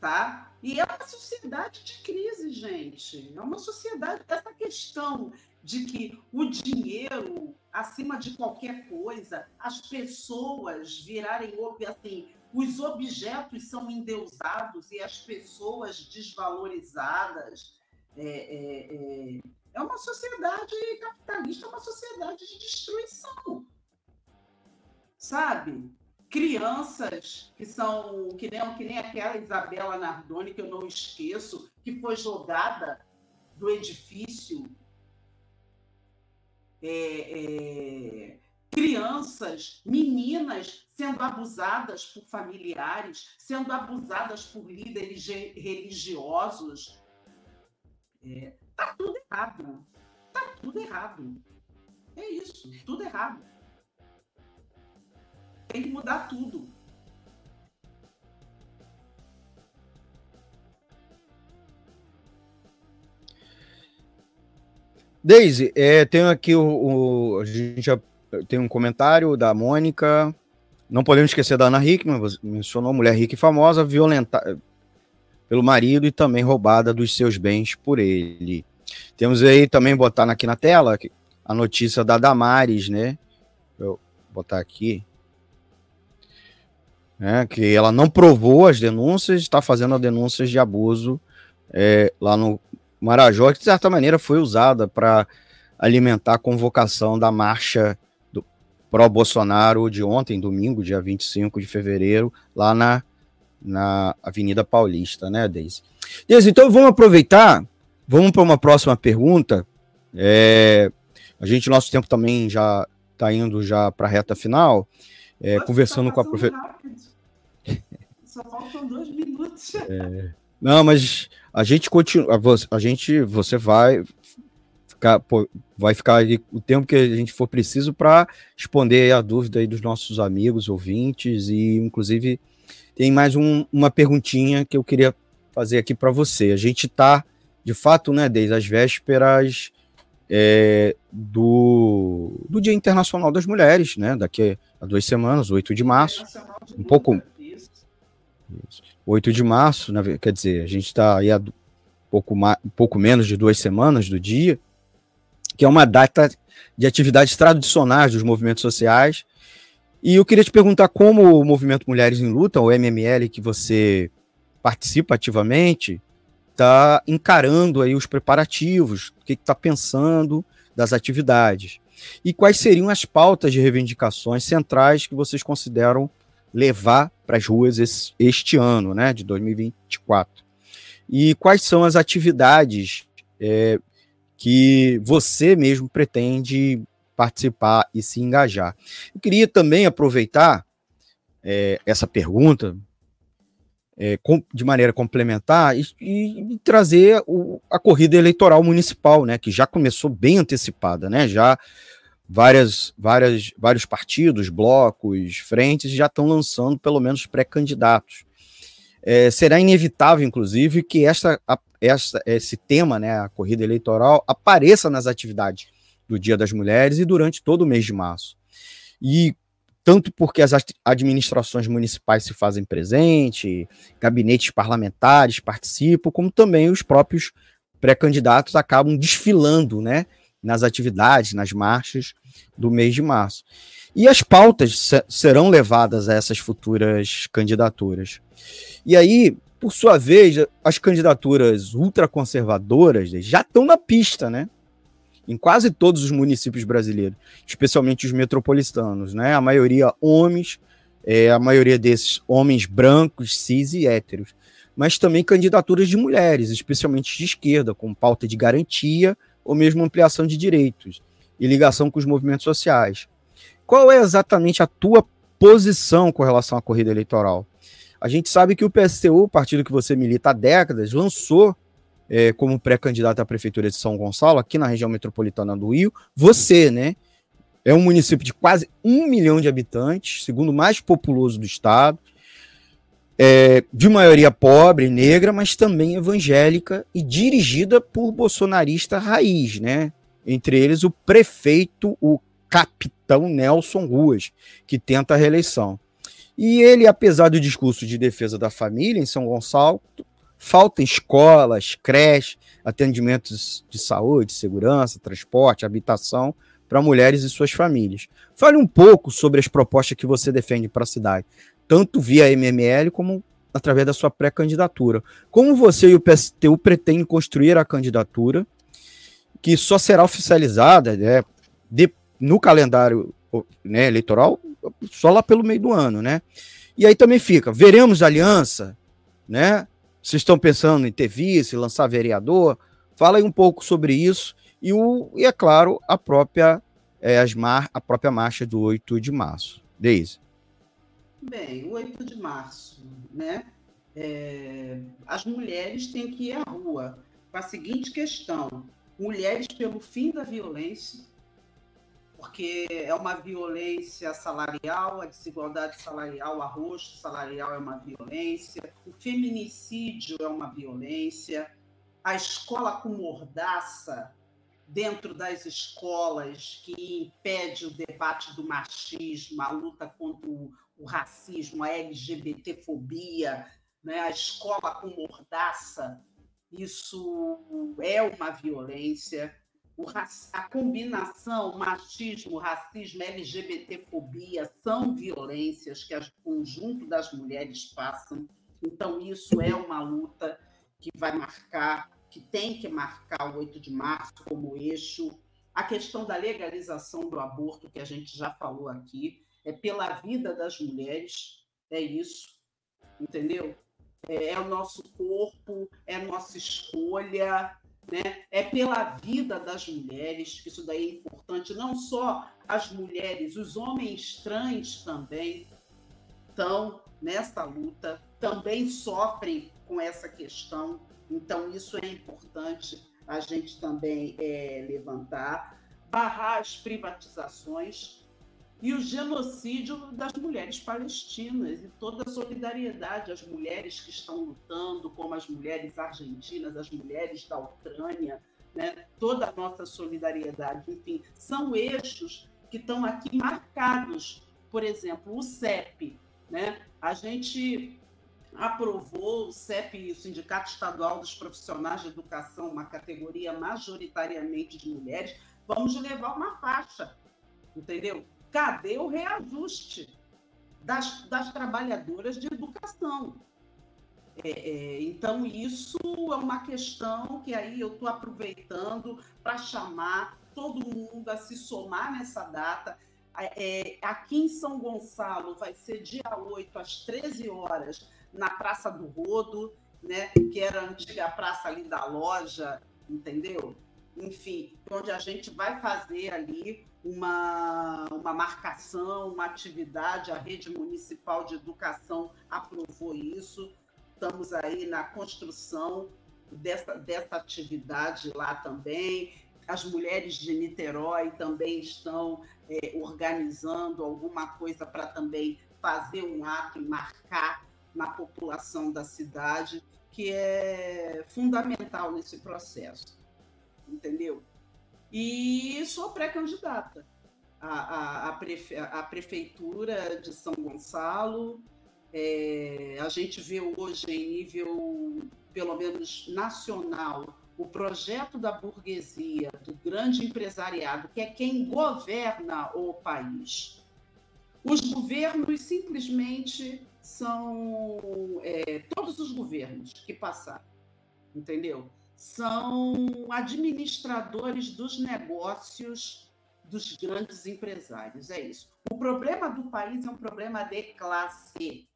tá? E é uma sociedade de crise, gente. É uma sociedade. Essa questão de que o dinheiro, acima de qualquer coisa, as pessoas virarem assim, os objetos são endeusados e as pessoas desvalorizadas. É, é, é, é uma sociedade capitalista, é uma sociedade de destruição. Sabe? Crianças que são, que nem, que nem aquela Isabela Nardoni, que eu não esqueço, que foi jogada do edifício. É, é, crianças, meninas sendo abusadas por familiares, sendo abusadas por líderes religiosos. É, tá tudo errado. Tá tudo errado. É isso, tudo errado. Tem que mudar tudo. Deise, é, tenho aqui o, o, A gente já tem um comentário da Mônica. Não podemos esquecer da Ana Hickman, mencionou mulher rica e famosa, violentada pelo marido e também roubada dos seus bens por ele. Temos aí também botar aqui na tela a notícia da Damares, né? Vou botar aqui. Né, que ela não provou as denúncias, está fazendo denúncias de abuso é, lá no Marajó, que de certa maneira foi usada para alimentar a convocação da marcha pró-Bolsonaro de ontem, domingo, dia 25 de fevereiro, lá na, na Avenida Paulista, né, Deise? Deise, então vamos aproveitar Vamos para uma próxima pergunta. É, a gente, nosso tempo também já está indo já para a reta final. É, conversando tá com a professora. <laughs> Só faltam dois minutos. É, não, mas a gente continua. A gente, você vai ficar, pô, vai ficar aí o tempo que a gente for preciso para responder a dúvida aí dos nossos amigos, ouvintes e, inclusive, tem mais um, uma perguntinha que eu queria fazer aqui para você. A gente está de fato, né, desde as vésperas é, do, do Dia Internacional das Mulheres, né, daqui a duas semanas, 8 de março, um pouco... Isso. 8 de março, né, quer dizer, a gente está aí há pouco, pouco menos de duas semanas do dia, que é uma data de atividades tradicionais dos movimentos sociais, e eu queria te perguntar como o Movimento Mulheres em Luta, o MML, que você participa ativamente, está encarando aí os preparativos, o que está pensando das atividades. E quais seriam as pautas de reivindicações centrais que vocês consideram levar para as ruas esse, este ano, né, de 2024? E quais são as atividades é, que você mesmo pretende participar e se engajar? Eu queria também aproveitar é, essa pergunta, é, com, de maneira complementar e, e, trazer o, a corrida eleitoral municipal, né, que já começou bem antecipada, né, já várias, várias, vários partidos, blocos, frentes já estão lançando pelo menos pré-candidatos. É, será inevitável, inclusive, que esta, a, esta, esse tema, né, a corrida eleitoral, apareça nas atividades do Dia das Mulheres e durante todo o mês de março. E tanto porque as administrações municipais se fazem presente, gabinetes parlamentares participam, como também os próprios pré-candidatos acabam desfilando, né, nas atividades, nas marchas do mês de março. E as pautas serão levadas a essas futuras candidaturas. E aí, por sua vez, as candidaturas ultraconservadoras já estão na pista, né? Em quase todos os municípios brasileiros, especialmente os metropolitanos, né? A maioria homens, é, a maioria desses homens brancos, cis e héteros, mas também candidaturas de mulheres, especialmente de esquerda, com pauta de garantia ou mesmo ampliação de direitos e ligação com os movimentos sociais. Qual é exatamente a tua posição com relação à corrida eleitoral. A gente sabe que o PSTU, o partido que você milita há décadas, lançou é, como pré-candidato à prefeitura de São Gonçalo, aqui na região metropolitana do Rio, você, né? É um município de quase um milhão de habitantes, segundo mais populoso do estado, é, de maioria pobre, negra, mas também evangélica e dirigida por bolsonarista raiz, né? Entre eles o prefeito, o capitão Nelson Ruas, que tenta a reeleição. E ele, apesar do discurso de defesa da família em São Gonçalo, faltam escolas, creches, atendimentos de saúde, segurança, transporte, habitação para mulheres e suas famílias. Fale um pouco sobre as propostas que você defende para a cidade, tanto via MML como através da sua pré-candidatura. Como você e o PSTU pretendem construir a candidatura, que só será oficializada né, de, no calendário né, eleitoral só lá pelo meio do ano, né? E aí também fica, veremos aliança, né? Vocês estão pensando em ter vice, lançar vereador? Fala aí um pouco sobre isso e, o, e é claro, a própria, é, as mar, a própria marcha do 8 de março. Deise. Bem, o 8 de março, né? É, as mulheres têm que ir à rua com a seguinte questão: mulheres pelo fim da violência, porque é uma violência salarial, a desigualdade salarial, o arroz salarial é uma violência, o feminicídio é uma violência, a escola com mordaça dentro das escolas que impede o debate do machismo, a luta contra o, o racismo, a LGBTfobia, né? a escola com mordaça, isso é uma violência a combinação machismo, racismo, LGBTfobia são violências que o conjunto das mulheres passam. Então, isso é uma luta que vai marcar, que tem que marcar o 8 de março como eixo. A questão da legalização do aborto, que a gente já falou aqui, é pela vida das mulheres, é isso, entendeu? É, é o nosso corpo, é a nossa escolha, né? É pela vida das mulheres, que isso daí é importante, não só as mulheres, os homens trans também estão nessa luta, também sofrem com essa questão, então isso é importante a gente também é, levantar, barrar as privatizações, e o genocídio das mulheres palestinas e toda a solidariedade às mulheres que estão lutando, como as mulheres argentinas, as mulheres da Ucrânia, né? toda a nossa solidariedade. Enfim, são eixos que estão aqui marcados. Por exemplo, o CEP. Né? A gente aprovou o CEP, o Sindicato Estadual dos Profissionais de Educação, uma categoria majoritariamente de mulheres. Vamos levar uma faixa, entendeu? Cadê o reajuste das, das trabalhadoras de educação? É, é, então, isso é uma questão que aí eu estou aproveitando para chamar todo mundo a se somar nessa data. É, aqui em São Gonçalo vai ser dia 8, às 13 horas, na Praça do Rodo, né, que era a antiga praça ali da loja, entendeu? Enfim, onde a gente vai fazer ali uma, uma marcação, uma atividade, a rede municipal de educação aprovou isso. Estamos aí na construção dessa, dessa atividade lá também. As mulheres de Niterói também estão é, organizando alguma coisa para também fazer um ato e marcar na população da cidade, que é fundamental nesse processo. Entendeu? E sou pré-candidata à, à, prefe, à, prefeitura de São Gonçalo. É, a gente vê hoje, em nível, pelo menos nacional, o projeto da burguesia, do grande empresariado, que é quem governa o país. Os governos simplesmente são é, todos os governos que passaram, entendeu? São administradores dos negócios dos grandes empresários. É isso. O problema do país é um problema de classe.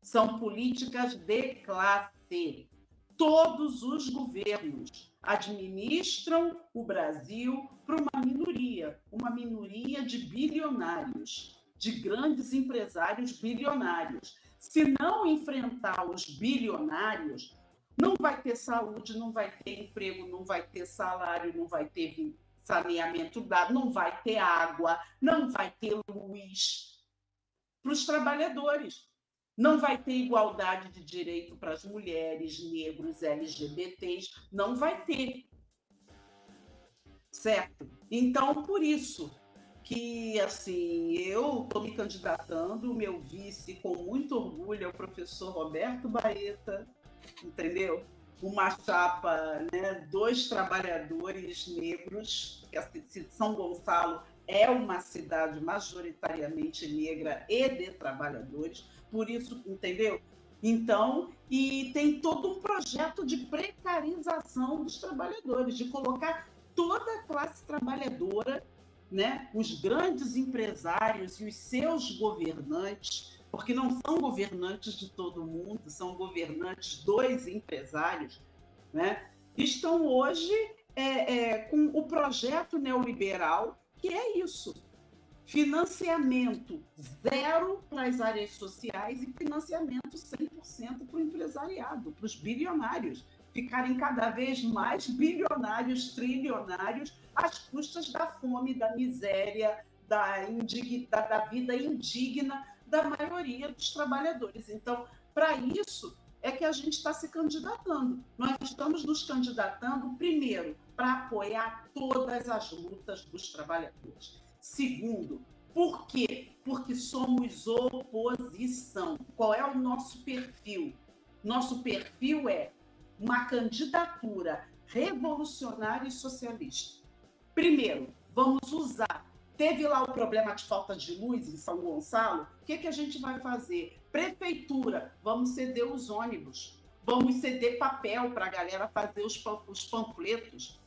São políticas de classe. Todos os governos administram o Brasil para uma minoria, uma minoria de bilionários. de grandes empresários bilionários. Se não enfrentar os bilionários, não vai ter saúde, não vai ter emprego, não vai ter salário, não vai ter saneamento dado, não vai ter água, não vai ter luz para os trabalhadores. Não vai ter igualdade de direito para as mulheres, negros, LGBTs, não vai ter. Certo? Então, por isso, que assim eu estou me candidatando, o meu vice com muito orgulho é o professor Roberto Baeta, entendeu? Uma chapa, né, dois trabalhadores negros, que a São Gonçalo é uma cidade majoritariamente negra e de trabalhadores, por isso, entendeu? Então, e tem todo um projeto de precarização dos trabalhadores, de colocar toda a classe trabalhadora né, os grandes empresários e os seus governantes, porque não são governantes de todo mundo, são governantes dos empresários, né, estão hoje é, é, com o projeto neoliberal, que é isso: financiamento zero para as áreas sociais e financiamento 100% para o empresariado, para os bilionários ficarem cada vez mais bilionários, trilionários, às custas da fome, da miséria, da, da, da vida indigna da maioria dos trabalhadores. Então, para isso é que a gente está se candidatando. Nós estamos nos candidatando, primeiro, para apoiar todas as lutas dos trabalhadores. Segundo, por quê? Porque somos oposição. Qual é o nosso perfil? Nosso perfil é uma candidatura revolucionária e socialista. Primeiro, vamos usar. Teve lá o problema de falta de luz em São Gonçalo. O que, que a gente vai fazer? Prefeitura, vamos ceder os ônibus, vamos ceder papel para a galera fazer os, os panfletos.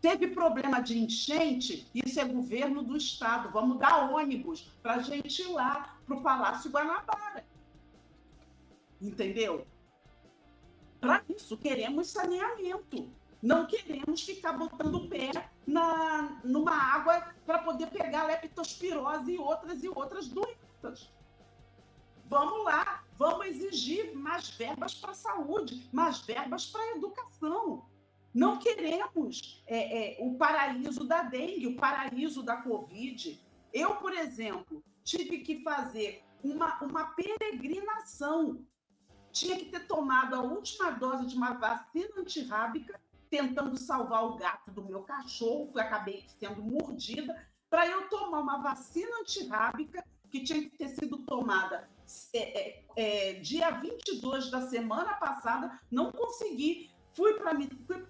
Teve problema de enchente, isso é governo do estado. Vamos dar ônibus para a gente ir lá para o Palácio Guanabara. Entendeu? Para isso, queremos saneamento. Não queremos ficar botando o pé na, numa água para poder pegar leptospirose e outras e outras doenças. Vamos lá, vamos exigir mais verbas para a saúde, mais verbas para a educação. Não queremos é, é, o paraíso da dengue, o paraíso da Covid. Eu, por exemplo, tive que fazer uma, uma peregrinação tinha que ter tomado a última dose de uma vacina antirrábica, tentando salvar o gato do meu cachorro, que acabei sendo mordida, para eu tomar uma vacina antirrábica que tinha que ter sido tomada é, é, é, dia 22 da semana passada, não consegui. Fui para fui,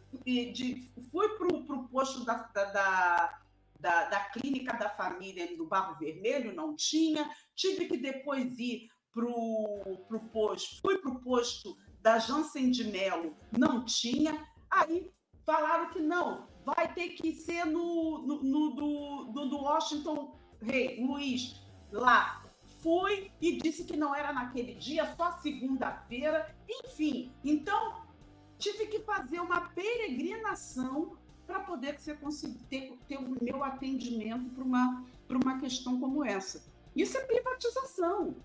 fui para o posto da, da, da, da, clínica da família do Barro Vermelho, não tinha. Tive que depois ir pro, pro posto, fui para o posto da Jansen de Mello, não tinha. Aí falaram que não, vai ter que ser no, no, no do, do, Washington Rei, Luiz, lá. Fui e disse que não era naquele dia, só segunda-feira. Enfim, então tive que fazer uma peregrinação para poder conseguir ter, ter o meu atendimento para uma, uma questão como essa. Isso é privatização.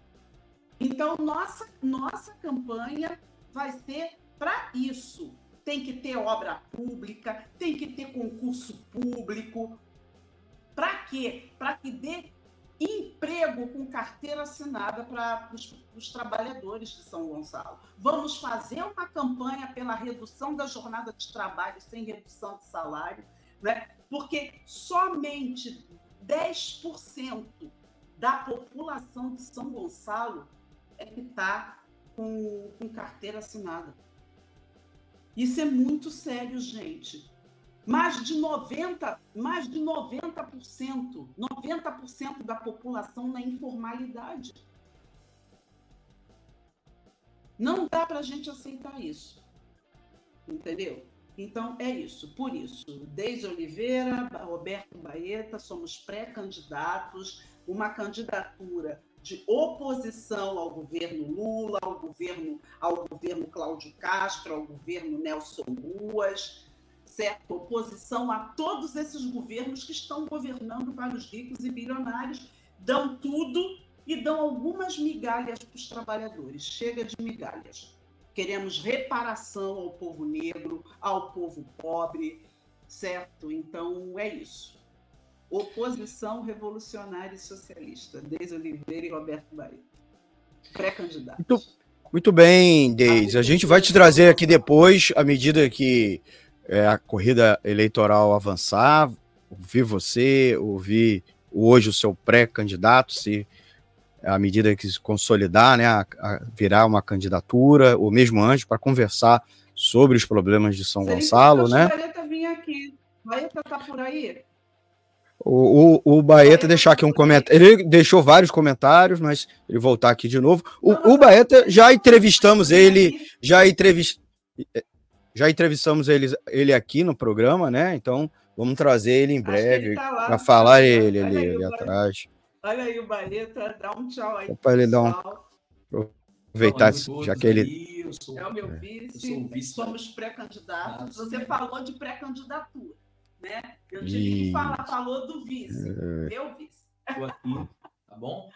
Então, nossa, nossa campanha vai ser para isso. Tem que ter obra pública, tem que ter concurso público. Para quê? Para que dê emprego com carteira assinada para os trabalhadores de São Gonçalo. Vamos fazer uma campanha pela redução da jornada de trabalho sem redução de salário, né? porque somente 10% da população de São Gonçalo é que está com, com carteira assinada. Isso é muito sério, gente. Mais de 90, mais de 90%, 90% da população na informalidade. Não dá para a gente aceitar isso. Entendeu? Então é isso. Por isso, Deise Oliveira, Roberto Baeta, somos pré-candidatos, uma candidatura de oposição ao governo Lula, ao governo, ao governo Cláudio Castro, ao governo Nelson Ruas, certo? Oposição a todos esses governos que estão governando para os ricos e bilionários, dão tudo e dão algumas migalhas para os trabalhadores. Chega de migalhas. Queremos reparação ao povo negro, ao povo pobre, certo? Então é isso. Oposição revolucionária e socialista, Deise Oliveira e Roberto Bahia. Pré-candidato. Muito, muito bem, Deise. A gente vai te trazer aqui depois, à medida que é, a corrida eleitoral avançar, ouvir você, ouvir hoje o seu pré-candidato, se à medida que se consolidar, né, a, a virar uma candidatura, ou mesmo antes, para conversar sobre os problemas de São Gonçalo, né? Vir aqui. Baeta tá por aí? O, o, o Baeta deixar aqui um comentário. Ele deixou vários comentários, mas ele voltar aqui de novo. O, o Baeta, já entrevistamos ele, já, entrevist, já entrevistamos ele, ele aqui no programa, né? Então, vamos trazer ele em breve tá para falar ele ali, ali atrás. Olha aí o Baeta, dá um tchau aí. Para ele dar um. Aproveitar, já que ele. Sou, é o meu vice, vice somos pré-candidatos. Você falou de pré-candidatura, né? Eu tive que falar, falou do vice, é... meu vice. Estou aqui, tá bom?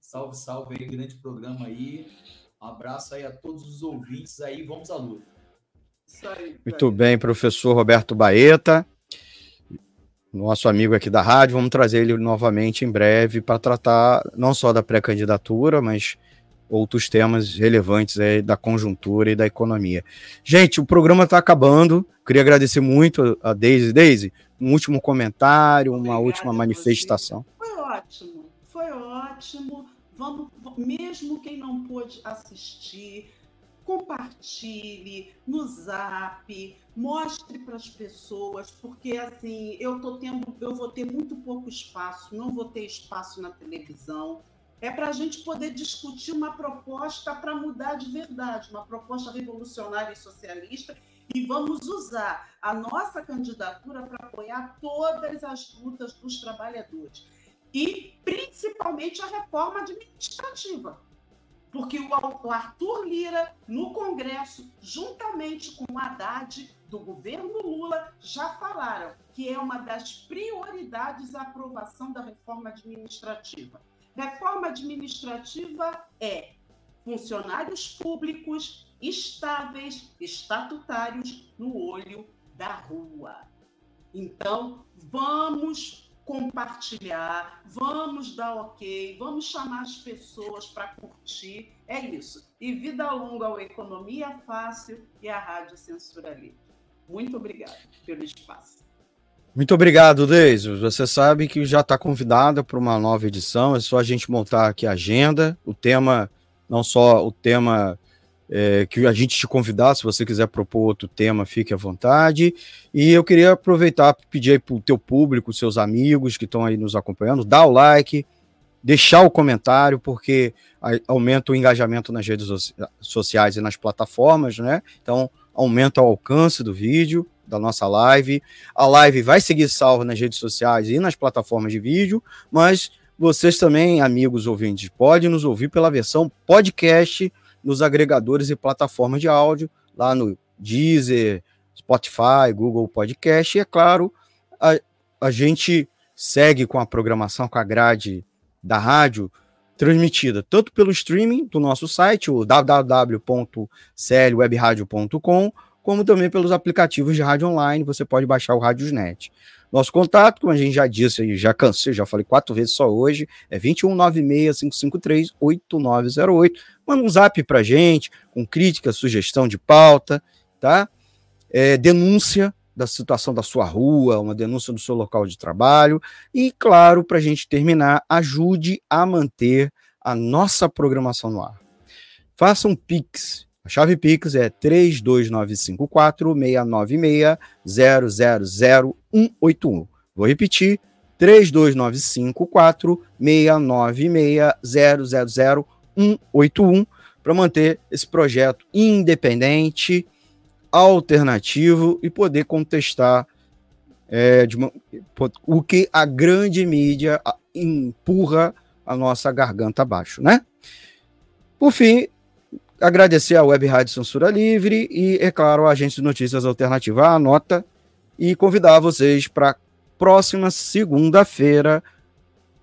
Salve, salve aí, grande programa aí. Um abraço aí a todos os ouvintes aí, vamos à luta. Aí, Muito bem, professor Roberto Baeta nosso amigo aqui da rádio. Vamos trazer ele novamente em breve para tratar não só da pré-candidatura, mas outros temas relevantes aí da conjuntura e da economia. Gente, o programa está acabando. Queria agradecer muito a Deise. Deise, um último comentário, uma Obrigada última manifestação. Foi ótimo, foi ótimo. Vamos, mesmo quem não pôde assistir, compartilhe no zap, mostre para as pessoas, porque assim, eu tô tendo, eu vou ter muito pouco espaço, não vou ter espaço na televisão. É para a gente poder discutir uma proposta para mudar de verdade, uma proposta revolucionária e socialista, e vamos usar a nossa candidatura para apoiar todas as lutas dos trabalhadores. E principalmente a reforma administrativa porque o Arthur Lira, no Congresso, juntamente com o Haddad, do governo Lula, já falaram que é uma das prioridades a aprovação da reforma administrativa. Reforma administrativa é funcionários públicos estáveis, estatutários, no olho da rua. Então, vamos compartilhar, vamos dar ok, vamos chamar as pessoas para curtir. É isso. E vida longa ao Economia Fácil e à Rádio Censura Livre. Muito obrigada pelo espaço. Muito obrigado, Deise. Você sabe que já está convidada para uma nova edição, é só a gente montar aqui a agenda. O tema, não só o tema é, que a gente te convidar, se você quiser propor outro tema, fique à vontade. E eu queria aproveitar pedir para o teu público, seus amigos que estão aí nos acompanhando, dar o like, deixar o comentário, porque aumenta o engajamento nas redes sociais e nas plataformas, né? Então, aumenta o alcance do vídeo, da nossa live. A live vai seguir salva nas redes sociais e nas plataformas de vídeo, mas vocês também, amigos ouvintes, podem nos ouvir pela versão podcast nos agregadores e plataformas de áudio, lá no Deezer, Spotify, Google Podcast, e é claro, a, a gente segue com a programação, com a grade da rádio, transmitida tanto pelo streaming do nosso site, o www.clwebradio.com, como também pelos aplicativos de rádio online, você pode baixar o Radiosnet. Nosso contato, como a gente já disse, já cansei, já falei quatro vezes só hoje, é 2196-553-8908. Manda um zap pra gente, com crítica, sugestão de pauta, tá? É, denúncia da situação da sua rua, uma denúncia do seu local de trabalho. E, claro, para a gente terminar, ajude a manter a nossa programação no ar. Faça um Pix a chave Pix é 32954 696 000181. Vou repetir: 32954 696 000181 para manter esse projeto independente, alternativo e poder contestar é, uma, o que a grande mídia empurra a nossa garganta abaixo, né? Por fim, agradecer à Web Rádio Censura Livre e, é claro, a Agência de Notícias Alternativa a nota e convidar vocês para próxima segunda-feira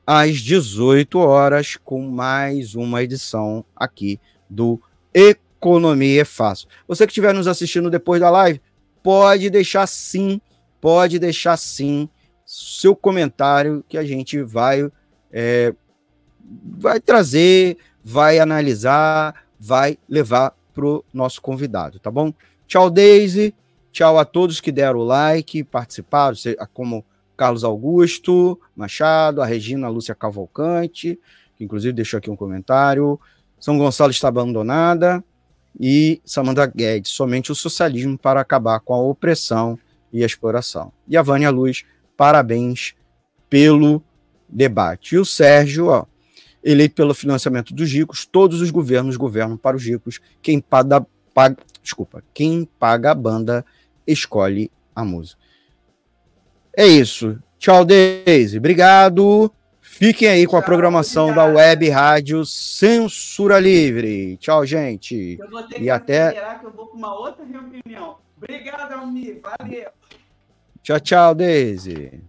às 18 horas, com mais uma edição aqui do Economia é Fácil. Você que estiver nos assistindo depois da live, pode deixar sim, pode deixar sim seu comentário que a gente vai, é, vai trazer, vai analisar, vai levar para o nosso convidado, tá bom? Tchau, Daisy. Tchau a todos que deram o like, participaram, como Carlos Augusto Machado, a Regina Lúcia Cavalcante, que inclusive deixou aqui um comentário. São Gonçalo está abandonada. E Samantha Guedes, somente o socialismo para acabar com a opressão e a exploração. E a Vânia Luz, parabéns pelo debate. E o Sérgio, ó, eleito pelo financiamento dos ricos, todos os governos governam para os ricos. Quem paga, paga, desculpa, quem paga a banda escolhe a música. É isso. Tchau, Deise. Obrigado. Fiquem aí com a programação da Web Rádio Censura Livre. Tchau, gente. Eu vou ter e que até que eu vou para uma outra reunião. Obrigado, Almir. Valeu. Tchau, tchau, Deise.